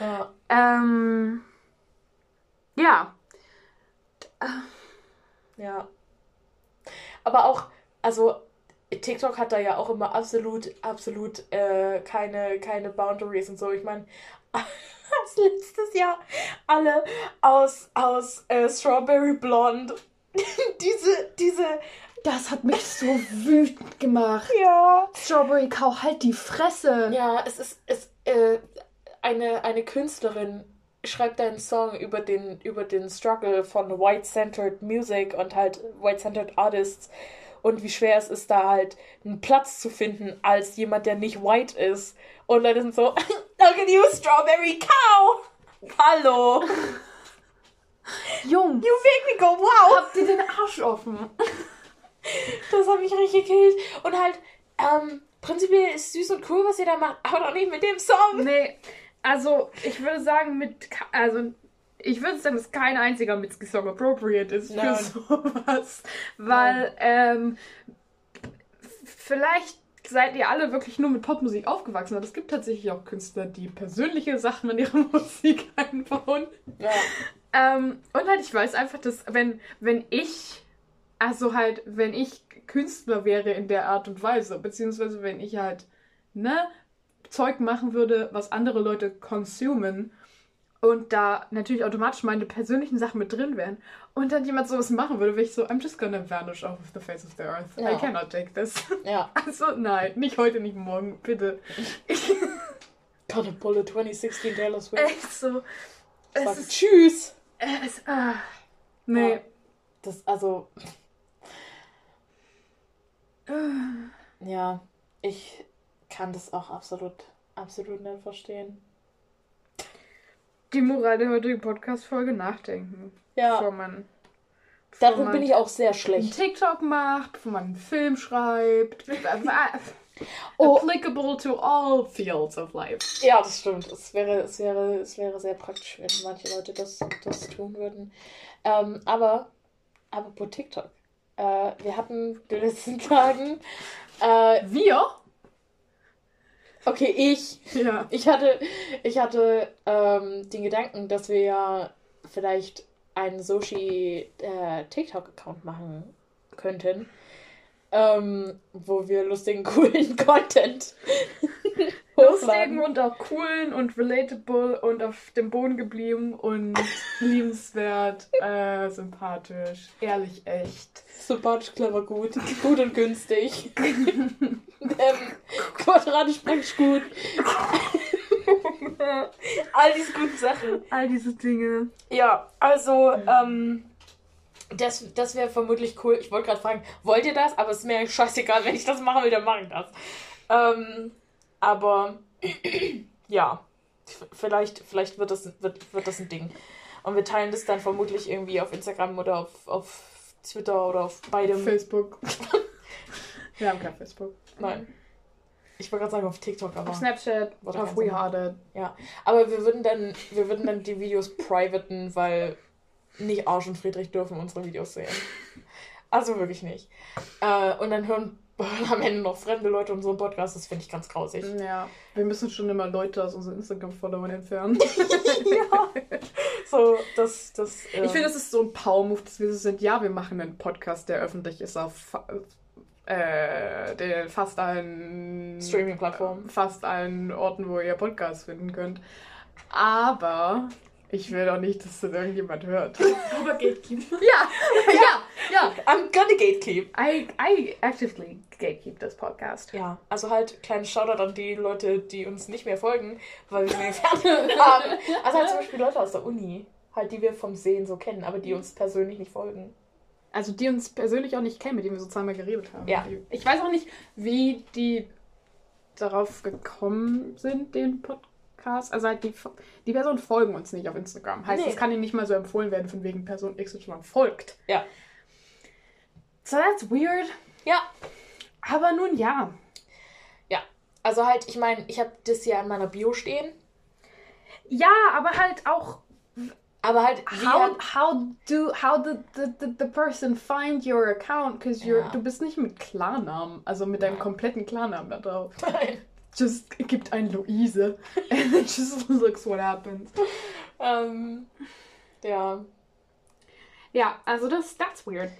Ja. Ähm, ja. Ja. Aber auch, also TikTok hat da ja auch immer absolut, absolut äh, keine, keine Boundaries und so. Ich meine, [LAUGHS] als letztes Jahr alle aus, aus äh, Strawberry Blonde [LAUGHS] diese, diese. Das hat mich so wütend gemacht. Ja. Strawberry Cow, halt die Fresse. Ja, es ist, es, äh, eine, eine Künstlerin schreibt einen Song über den, über den Struggle von White-Centered Music und halt White-Centered Artists und wie schwer es ist, da halt einen Platz zu finden als jemand, der nicht white ist. Und Leute sind so, [LAUGHS] look at you, Strawberry Cow! Hallo! [LAUGHS] Jungs. You make me go, wow. Habt ihr den Arsch offen? [LAUGHS] das hat mich richtig gekillt. Und halt, ähm, prinzipiell ist süß und cool, was ihr da macht, aber doch nicht mit dem Song. Nee, also ich würde sagen, mit, also ich würde sagen, dass kein einziger Mitski-Song appropriate ist für sowas. Weil, ähm, vielleicht seid ihr alle wirklich nur mit Popmusik aufgewachsen seid. Es gibt tatsächlich auch Künstler, die persönliche Sachen in ihre [LAUGHS] Musik einbauen. Ja. Ähm, und halt, ich weiß einfach, dass wenn, wenn ich, also halt, wenn ich Künstler wäre in der Art und Weise, beziehungsweise wenn ich halt, ne, Zeug machen würde, was andere Leute consumen und da natürlich automatisch meine persönlichen Sachen mit drin wären und dann jemand sowas machen würde, wäre ich so, I'm just gonna vanish off of the face of the earth. I Ja. cannot take this. Ja. [LAUGHS] Also nein, nicht heute, nicht morgen, bitte. [LAUGHS] Pull a 2016 Taylor Swift. Echt so. Es Sag ist, Tschüss. es, ah, nee. Ja. Das, also. Ja, ich kann das auch absolut, absolut nicht verstehen. Die Moral der heutigen Podcast-Folge nachdenken. Ja, Bevor man. bevor darin man bin ich auch sehr schlecht. TikTok macht, bevor man einen Film schreibt. [LAUGHS] Oh. Applicable to all fields of life. Ja, das stimmt. Es wäre, es wäre, es wäre sehr praktisch, wenn manche Leute das, das tun würden. Ähm, aber, apropos TikTok. Äh, wir hatten in den letzten [LAUGHS] Tagen. Äh, Wir? Okay, ich. Ja. Ich hatte, ich hatte ähm, den Gedanken, dass wir ja vielleicht einen Soshi äh, TikTok-Account machen könnten, ähm, wo wir lustigen, [LAUGHS] coolen Content Lustigen und auch coolen und relatable und auf dem Boden geblieben und [LAUGHS] liebenswert, äh, sympathisch, ehrlich, echt. Sympathisch, clever, gut. Gut und günstig. ähm, quadratisch praktisch gut. All diese guten Sachen. All diese Dinge. Ja, also, ähm, das, das wäre vermutlich cool. Ich wollte gerade fragen, wollt ihr das? Aber es ist mir scheißegal, wenn ich das machen will, dann mache ich das. Ähm, aber, [CLEARS THROAT] ja, vielleicht, vielleicht wird, das, wird, wird das ein Ding. Und wir teilen das dann vermutlich irgendwie auf Instagram oder auf, auf Twitter oder auf beidem. Facebook. [LAUGHS] Wir haben kein Facebook. Nein. Ich wollte gerade sagen auf TikTok, aber. Auf Snapchat, auf normal. WeHearted. Aber wir würden dann, wir würden dann die Videos privaten, weil nicht Arsch und Friedrich dürfen unsere Videos sehen. Also wirklich nicht. Äh, und dann hören [LAUGHS] am Ende noch fremde Leute unseren Podcast. Das finde ich ganz grausig. Ja, wir müssen schon immer Leute aus unseren Instagram-Followern entfernen. [LAUGHS] ja. So, das, das. ähm, Ich finde, das ist so ein Power-Move, dass wir so sind, ja, wir machen einen Podcast, der öffentlich ist auf äh, der fast allen Streaming-Plattformen. fast allen Orten, wo ihr Podcasts finden könnt. Aber ich will doch nicht, dass das irgendjemand hört. Aber Gatekeep. [LAUGHS] ja, ja, ja. I'm gonna gatekeep. I, I actively gatekeep this podcast. Ja, also halt kleinen Shoutout an die Leute, die uns nicht mehr folgen, weil wir sie entfernt [LAUGHS] haben. Also halt zum Beispiel Leute aus der Uni, halt die wir vom Sehen so kennen, aber die uns persönlich nicht folgen. Also die uns persönlich auch nicht kennen, mit denen wir so zweimal geredet haben. Ja. Ich weiß auch nicht, wie die darauf gekommen sind, den Podcast. Also halt die, die Personen folgen uns nicht auf Instagram. Heißt, Nee. es kann ihnen nicht mal so empfohlen werden, von wegen Person XY folgt. Ja. So that's weird. Ja, Aber nun ja. Also halt, ich meine, ich habe das ja in meiner Bio stehen, Ja, aber halt auch aber halt, wie how, halt how do how did the, the, the person find your account? Because Ja. du bist nicht mit Klarnamen, also mit deinem kompletten Klarnamen da drauf. [LAUGHS] Nein. Just gibt ein Luise [LAUGHS] and it just looks what happens. ähm, ja, Ja, also das that's weird.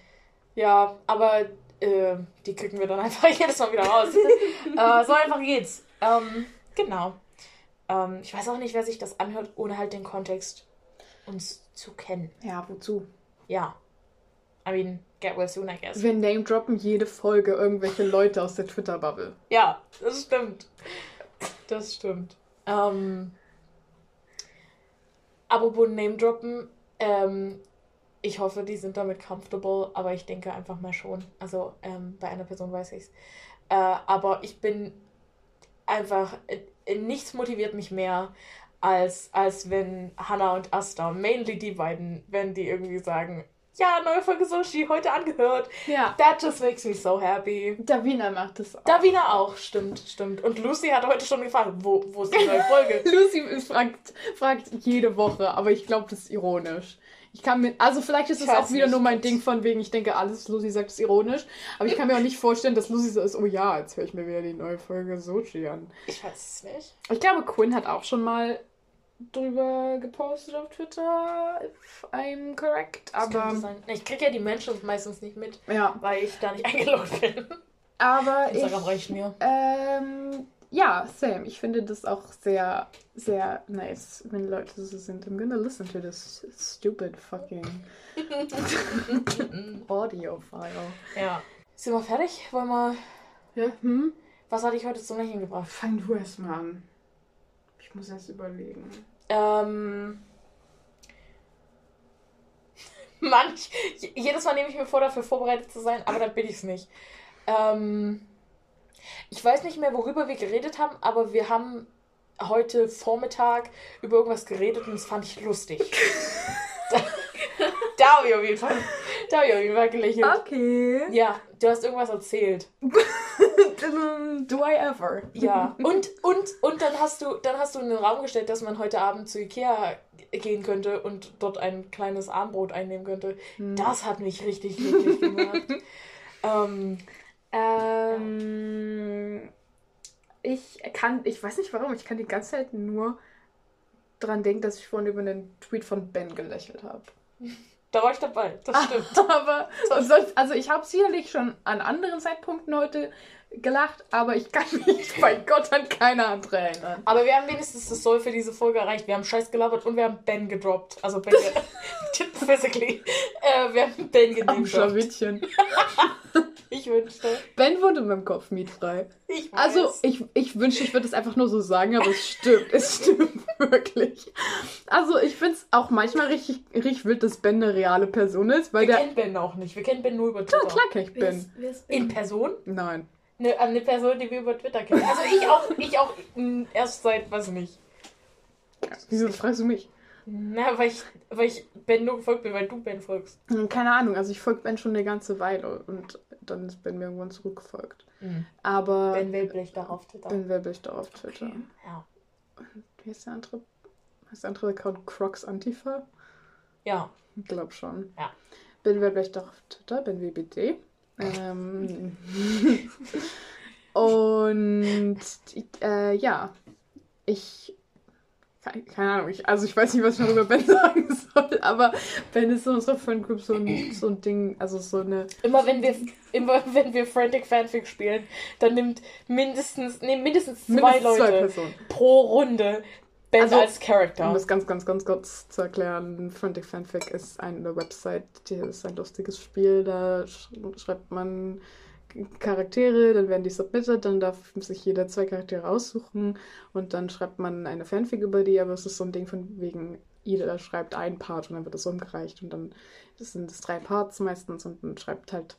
ja, aber äh, die kriegen wir dann einfach [LAUGHS] jedes Mal wieder raus. äh, so einfach geht's. Ähm, genau. Ähm, ich weiß auch nicht, wer sich das anhört, ohne halt den Kontext uns zu kennen. Ja, wozu? Ja. I mean, get well soon, I guess. Wir name droppen jede Folge irgendwelche Leute aus der Twitter Bubble. Ja, das stimmt. Das stimmt. Ähm, apropos Name droppen, ähm, ich hoffe, die sind damit comfortable, aber ich denke einfach mal schon. Also ähm, bei einer Person weiß ich's. Äh, aber ich bin einfach, äh, nichts motiviert mich mehr, als, als wenn Hannah und Asta, mainly die beiden, wenn die irgendwie sagen, ja, neue Folge Sushi, heute angehört. Ja. That just makes me so happy. Davina macht das auch. Davina auch, stimmt, stimmt. Und Lucy hat heute schon gefragt, wo, wo ist die neue Folge? [LAUGHS] Lucy fragt, fragt jede Woche, aber ich glaube, das ist ironisch. Ich kann mir, also vielleicht ist es auch wieder nicht. nur mein Ding von wegen, ich denke, alles, Lucy sagt, ist ironisch. Aber ich kann mir auch nicht vorstellen, dass Lucy so ist, oh ja, jetzt höre ich mir wieder die neue Folge Sochi an. Ich weiß es nicht. Ich glaube, Quinn hat auch schon mal drüber gepostet auf Twitter, if I'm correct. Aber. Ich kriege ja die Menschen meistens nicht mit, ja, weil ich da nicht [LAUGHS] eingeloggt bin. aber ich, reicht mir. ähm, ja, same. Ich finde das auch sehr, sehr nice, wenn Leute so sind. I'm gonna listen to this stupid fucking [LAUGHS] audio file. Ja. Sind wir fertig? Wollen wir. Ja, hm? Was hatte ich heute zum Lächeln gebracht? Fang du erst mal an. Ich muss erst überlegen. Ähm. [LAUGHS] Manch. Jedes Mal nehme ich mir vor, dafür vorbereitet zu sein, aber dann bin ich es nicht. Ähm. Ich weiß nicht mehr, worüber wir geredet haben, aber wir haben heute Vormittag über irgendwas geredet und das fand ich lustig. [LAUGHS] da da habe ich auf jeden Fall. Da habe ich auf jeden Fall gelächelt. Okay. Ja, du hast irgendwas erzählt. [LAUGHS] [LAUGHS] Do I ever? Ja. Und, und, und dann hast du, dann hast du in den Raum gestellt, dass man heute Abend zu Ikea gehen könnte und dort ein kleines Armbrot einnehmen könnte. Hm. Das hat mich richtig glücklich gemacht. [LAUGHS] ähm, Ähm, ich kann, ich weiß nicht warum, ich kann die ganze Zeit nur dran denken, dass ich vorhin über einen Tweet von Ben gelächelt habe. [LAUGHS] da war ich dabei, das stimmt. Aber sonst, also ich habe sicherlich schon an anderen Zeitpunkten heute gelacht, aber ich kann mich bei Gott an keine andere erinnern. Aber wir haben wenigstens das Soll für diese Folge erreicht. Wir haben Scheiß gelabert und wir haben Ben gedroppt. Also Ben, [LAUGHS] physically. Äh, wir haben Ben Am genannt. Schlawittchen. [LAUGHS] Ich wünschte. Ben wohnt in meinem Kopf mietfrei. Ich weiß. Also, ich, ich wünschte, ich würde es einfach nur so sagen, aber es stimmt. Es stimmt [LAUGHS] wirklich. Also, ich finde es auch manchmal richtig, richtig wild, dass Ben eine reale Person ist, weil wir der. kennen Ben auch nicht. Wir kennen Ben nur über Klar, Twitter. klar kenn ich Wer Ben. ist, wer ist In Ben? Person? Nein. Eine, eine Person, die wir über Twitter kennen. Also ich auch, ich auch mh, erst seit, weiß nicht. Wieso fragst du mich? Na, weil ich, weil ich Ben nur gefolgt bin, weil du Ben folgst. Hm, Keine Ahnung, also ich folge Ben schon eine ganze Weile und dann ist Ben mir irgendwann zurückgefolgt. Aber Ben Wellblech da auf Twitter. Ben Webblich da auf Twitter. Okay. Ja. Wie ist der andere? Heißt der andere Account Crocs Antifa? Ja. Ich glaube schon. Ja. Ben Webblich da auf Twitter, Ben WBD. Ähm, [LAUGHS] und äh, ja, ich ke- keine Ahnung, ich, also ich weiß nicht, was ich noch über Ben [LAUGHS] sagen soll, aber Ben ist in unserer Friend Group so ein, so ein Ding, also so eine Immer wenn wir immer wenn wir Frantic Fanfic spielen, dann nimmt mindestens, nee, mindestens zwei mindestens zwei Leute Personen. pro Runde Ben Also, als Um Charakter. das ganz, ganz, ganz kurz zu erklären, Frantic Fanfic ist eine Website, die ist ein lustiges Spiel, da sch schreibt man Charaktere, dann werden die submitted, dann darf sich jeder zwei Charaktere aussuchen und dann schreibt man eine Fanfic über die, aber es ist so ein Ding von wegen, jeder schreibt einen Part und dann wird das umgereicht und dann sind es drei Parts meistens und man schreibt halt,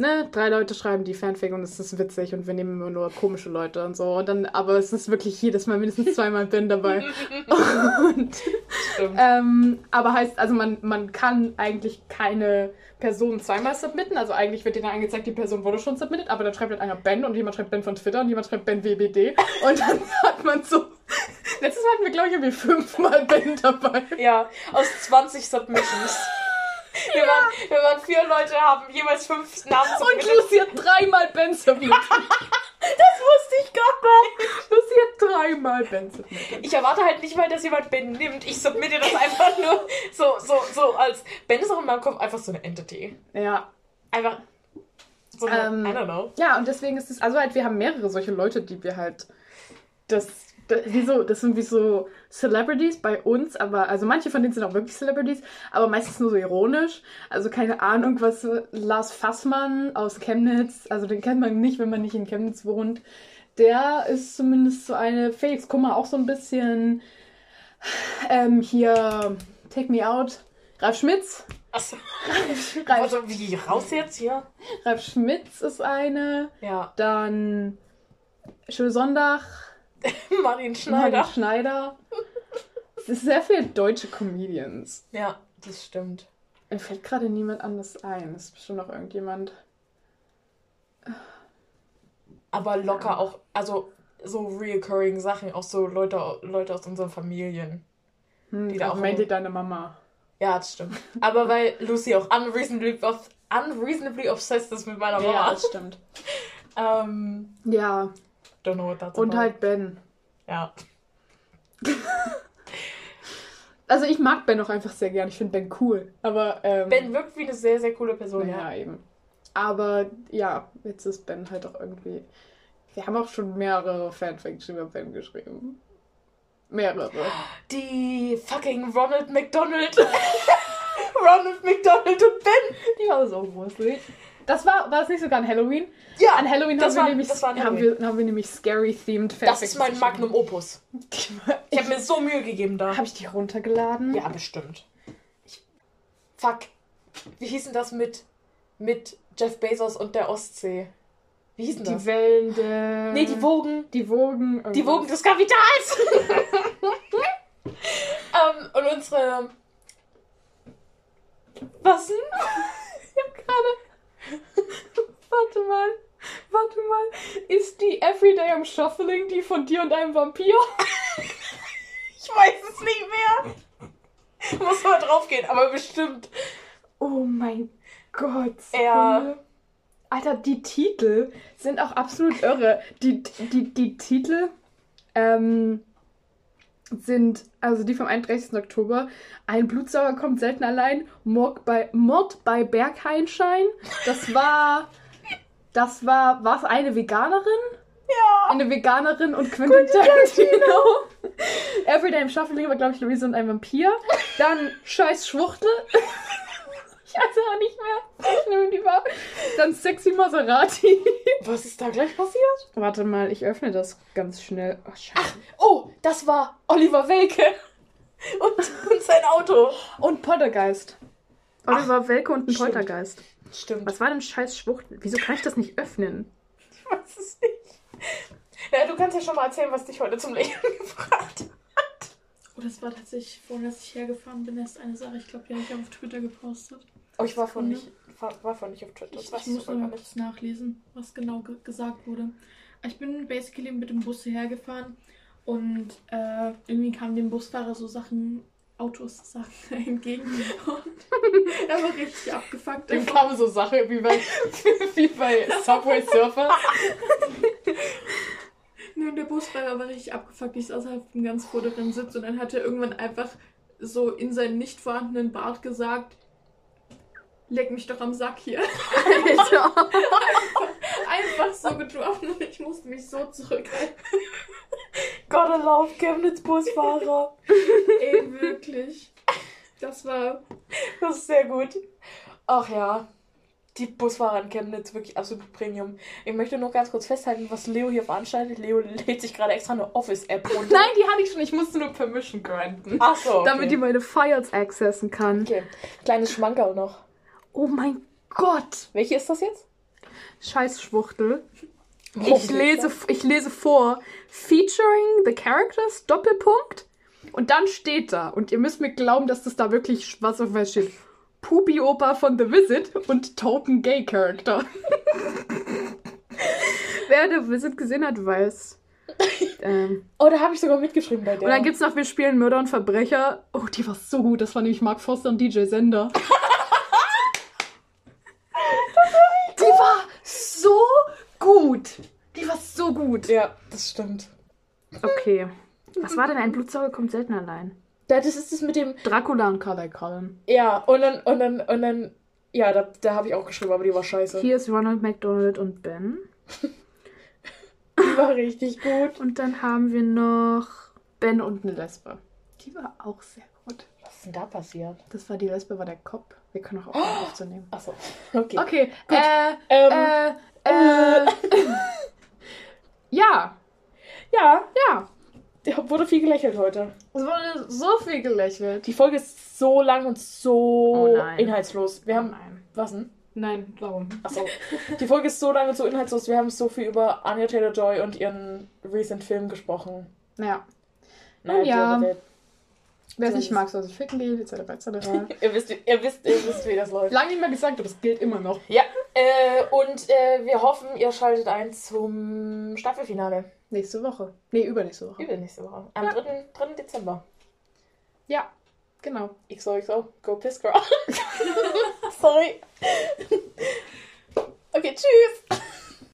ne, drei Leute schreiben die Fanfic und es ist witzig und wir nehmen immer nur komische Leute und so und dann, aber es ist wirklich jedes Mal mindestens zweimal Ben dabei [LAUGHS] und Stimmt. ähm, aber heißt, also man, man kann eigentlich keine Person zweimal submitten. Also eigentlich wird dir dann angezeigt, die Person wurde schon submitted, aber dann schreibt halt einer Ben und jemand schreibt Ben von Twitter und jemand schreibt Ben WBD. [LAUGHS] Und dann hat man so. Letztes Mal hatten wir, glaube ich, irgendwie fünfmal Ben dabei. Ja, aus 20 Submissions. Wir, waren, wir waren vier Leute, haben jeweils fünf Namen Und submitted. Lucy hat dreimal Ben submitted. [LAUGHS] Das wusste ich gar nicht. Lucy hat dreimal Ben submitted. Ich erwarte halt nicht mal, dass jemand Ben nimmt. Ich submitte das einfach nur so, so, so als. Ben ist auch in meinem Kopf einfach so eine Entity. Ja. Einfach. So eine, Ähm, I don't know. Ja, und deswegen ist es, also halt, wir haben mehrere solche Leute, die wir halt, das, das, so, das sind wie so Celebrities bei uns, aber, also manche von denen sind auch wirklich Celebrities, aber meistens nur so ironisch. Also keine Ahnung, was Lars Fassmann aus Chemnitz, also den kennt man nicht, wenn man nicht in Chemnitz wohnt. Der ist zumindest so eine, Felix Kummer auch so ein bisschen, ähm, hier, Take Me Out, Ralf Schmitz. Achso. [LAUGHS] Ralf, Also, wie raus jetzt hier? Ralf Schmitz ist eine. Ja. Dann Schöne Sonntag, [LAUGHS] Martin Schneider. Martin Schneider. Es ist sehr viele deutsche Comedians. Ja, das stimmt. Mir fällt gerade niemand anderes ein. Es ist bestimmt noch irgendjemand. Aber locker auch, also so reoccurring Sachen, auch so Leute, Leute aus unseren Familien. Hm, Die da auch Mandy, deine Mama. Ja, das stimmt. Aber weil Lucy auch unreasonably, unreasonably obsessed ist mit meiner Ja, Mama. das stimmt. [LAUGHS] Ähm, Ja, don't know what that's und about. halt Ben. Ja. [LAUGHS] Also ich mag Ben auch einfach sehr gern. Ich finde Ben cool. Aber ähm, Ben wirkt wie eine sehr, sehr coole Person, ja, ja. eben. Aber ja, jetzt ist Ben halt auch irgendwie. Wir haben auch schon mehrere Fanfiction über Ben geschrieben. Mehrere. Die fucking Ronald McDonald. [LAUGHS] Ronald McDonald und Ben. Die war so gruselig. Das war, war das nicht sogar an Halloween? Ja, An Halloween das haben, wir war- nämlich, das war an haben, wir, haben wir nämlich scary-themed das ist mein Magnum Opus. [LAUGHS] Ich Ich habe mir so Mühe gegeben da. Habe ich die runtergeladen? Ja, bestimmt. Ich, fuck. Wie hieß denn das mit, mit Jeff Bezos und der Ostsee? Wie hieß denn Die das? Wellen der... Nee, die Wogen. Die Wogen. Die Wogen des Kapitals! [LAUGHS] ähm, und unsere. Was denn? [LAUGHS] Ich hab gerade. [LAUGHS] Warte mal. Warte mal. Ist die Everyday am Shuffling die von dir und einem Vampir? [LAUGHS] Ich weiß es nicht mehr. Muss mal draufgehen, aber bestimmt. Oh mein Gott. Ja. Alter, die Titel sind auch absolut irre. Die, die, die Titel ähm, sind, also die vom 31. Oktober, ein Blutsauger kommt selten allein, Mord bei, Mord bei Bergheinschein. Das war, das war, war es eine Veganerin? Ja. Eine Veganerin und Quentin Tarantino. Everyday im Shuffling war, glaube ich, Luise und ein Vampir. Dann Scheiß Schwuchtel. Weiß auch nicht mehr, wie schlimm die war. Dann Sexy Maserati. Was ist da gleich passiert? Warte mal, ich öffne das ganz schnell. Oh, scheiße. Oh, das war Oliver Welke. Und, und sein Auto. Und Poltergeist. Oliver Welke und ein stimmt. Poltergeist. Stimmt. Was war denn Scheiß Schwuchtel? Wieso kann ich das nicht öffnen? Ich weiß es nicht. Ja, du kannst ja schon mal erzählen, was dich heute zum Lächeln [LAUGHS] gebracht hat. Oh, das war tatsächlich, vorhin, als ich hergefahren bin, erst eine Sache. Ich glaube, die habe ich auf Twitter gepostet. Oh, ich war von nicht, war, von nicht auf Twitter. Ich, ich muss noch kurz nachlesen, was genau ge gesagt wurde. Ich bin basically mit dem Bus hierher gefahren und äh, irgendwie kamen dem Busfahrer so Sachen, Autos, Sachen [LAUGHS] entgegen. Und er war richtig abgefuckt. Dem kamen so Sachen wie bei, [LAUGHS] wie bei Subway Surfer. [LAUGHS] Nur der Busfahrer war richtig abgefuckt. Ich saß auf dem ganz vorderen Sitz und dann hat er irgendwann einfach so in seinen nicht vorhandenen Bart gesagt, leck mich doch am Sack hier. Alter. [LAUGHS] Einfach so gedroppt und ich musste mich so zurückhalten. Gotta love Chemnitz Busfahrer. Ey, wirklich. Das war. Das ist sehr gut. Ach ja. Die Busfahrer in Chemnitz wirklich absolut Premium. Ich möchte nur ganz kurz festhalten, was Leo hier veranstaltet. Leo lädt sich gerade extra eine Office-App runter. [LAUGHS] Nein, die hatte ich schon. Ich musste nur Permission granten. Ach so. Okay. Damit die meine Files accessen kann. Okay. Kleines Schmankerl noch. Oh mein Gott. Welche ist das jetzt? Scheiß Schwuchtel. Oh, Ich lese, ich lese vor. Featuring the characters, Doppelpunkt. Und dann steht da, und ihr müsst mir glauben, dass das da wirklich schwarz auf weiß steht. Pupi Opa von The Visit und Token Gay Character. [LAUGHS] Wer The Visit gesehen hat, weiß. [LAUGHS] Ähm, Oh, da habe ich sogar mitgeschrieben bei der. Und dann gibt's noch Wir spielen Mörder und Verbrecher. Oh, die war so gut. Das war nämlich Mark Foster und DJ Sender. [LAUGHS] die war so gut. Die war so gut. Ja, das stimmt. Okay. Was war denn ein Blutsauger kommt selten allein? Das ist das mit dem. Dracula und Carly Cullen. Ja, und dann, und dann, und dann. Ja, da, da habe ich auch geschrieben, aber die war scheiße. Hier ist Ronald McDonald und Ben. Die war richtig gut. Und dann haben wir noch Ben und eine Lesbe. Die war auch sehr gut. Was ist denn da passiert? Das war die Lesbe, war der Kopf. Wir können auch aufhören aufzunehmen. Achso. Okay. Okay. Gut. Äh, Ähm, äh, äh. [LAUGHS] ja. ja, Ja. wurde viel gelächelt heute. Es wurde so viel gelächelt. Die Folge ist so lang und so Oh inhaltslos. Wir haben. Nein. Was denn? Nein, warum? Achso. Die Folge ist so lang und so inhaltslos. Wir haben so viel über Anya Taylor Joy und ihren recent Film gesprochen. Naja. Naja, Ja. der- der- Wer es nicht mag, soll sich ficken gehen, etc. etc. [LAUGHS] Ihr wisst, ihr wisst, ihr wisst, wie das läuft. Lange nicht mehr gesagt, aber es gilt immer noch. Ja, äh, und äh, wir hoffen, ihr schaltet ein zum Staffelfinale. Nächste Woche. Nee, übernächste Woche. Übernächste Woche. Am Ja. 3. 3. Dezember. Ja. Genau. XOXO, go piss girl. [LAUGHS] Sorry. [LAUGHS] Okay, tschüss.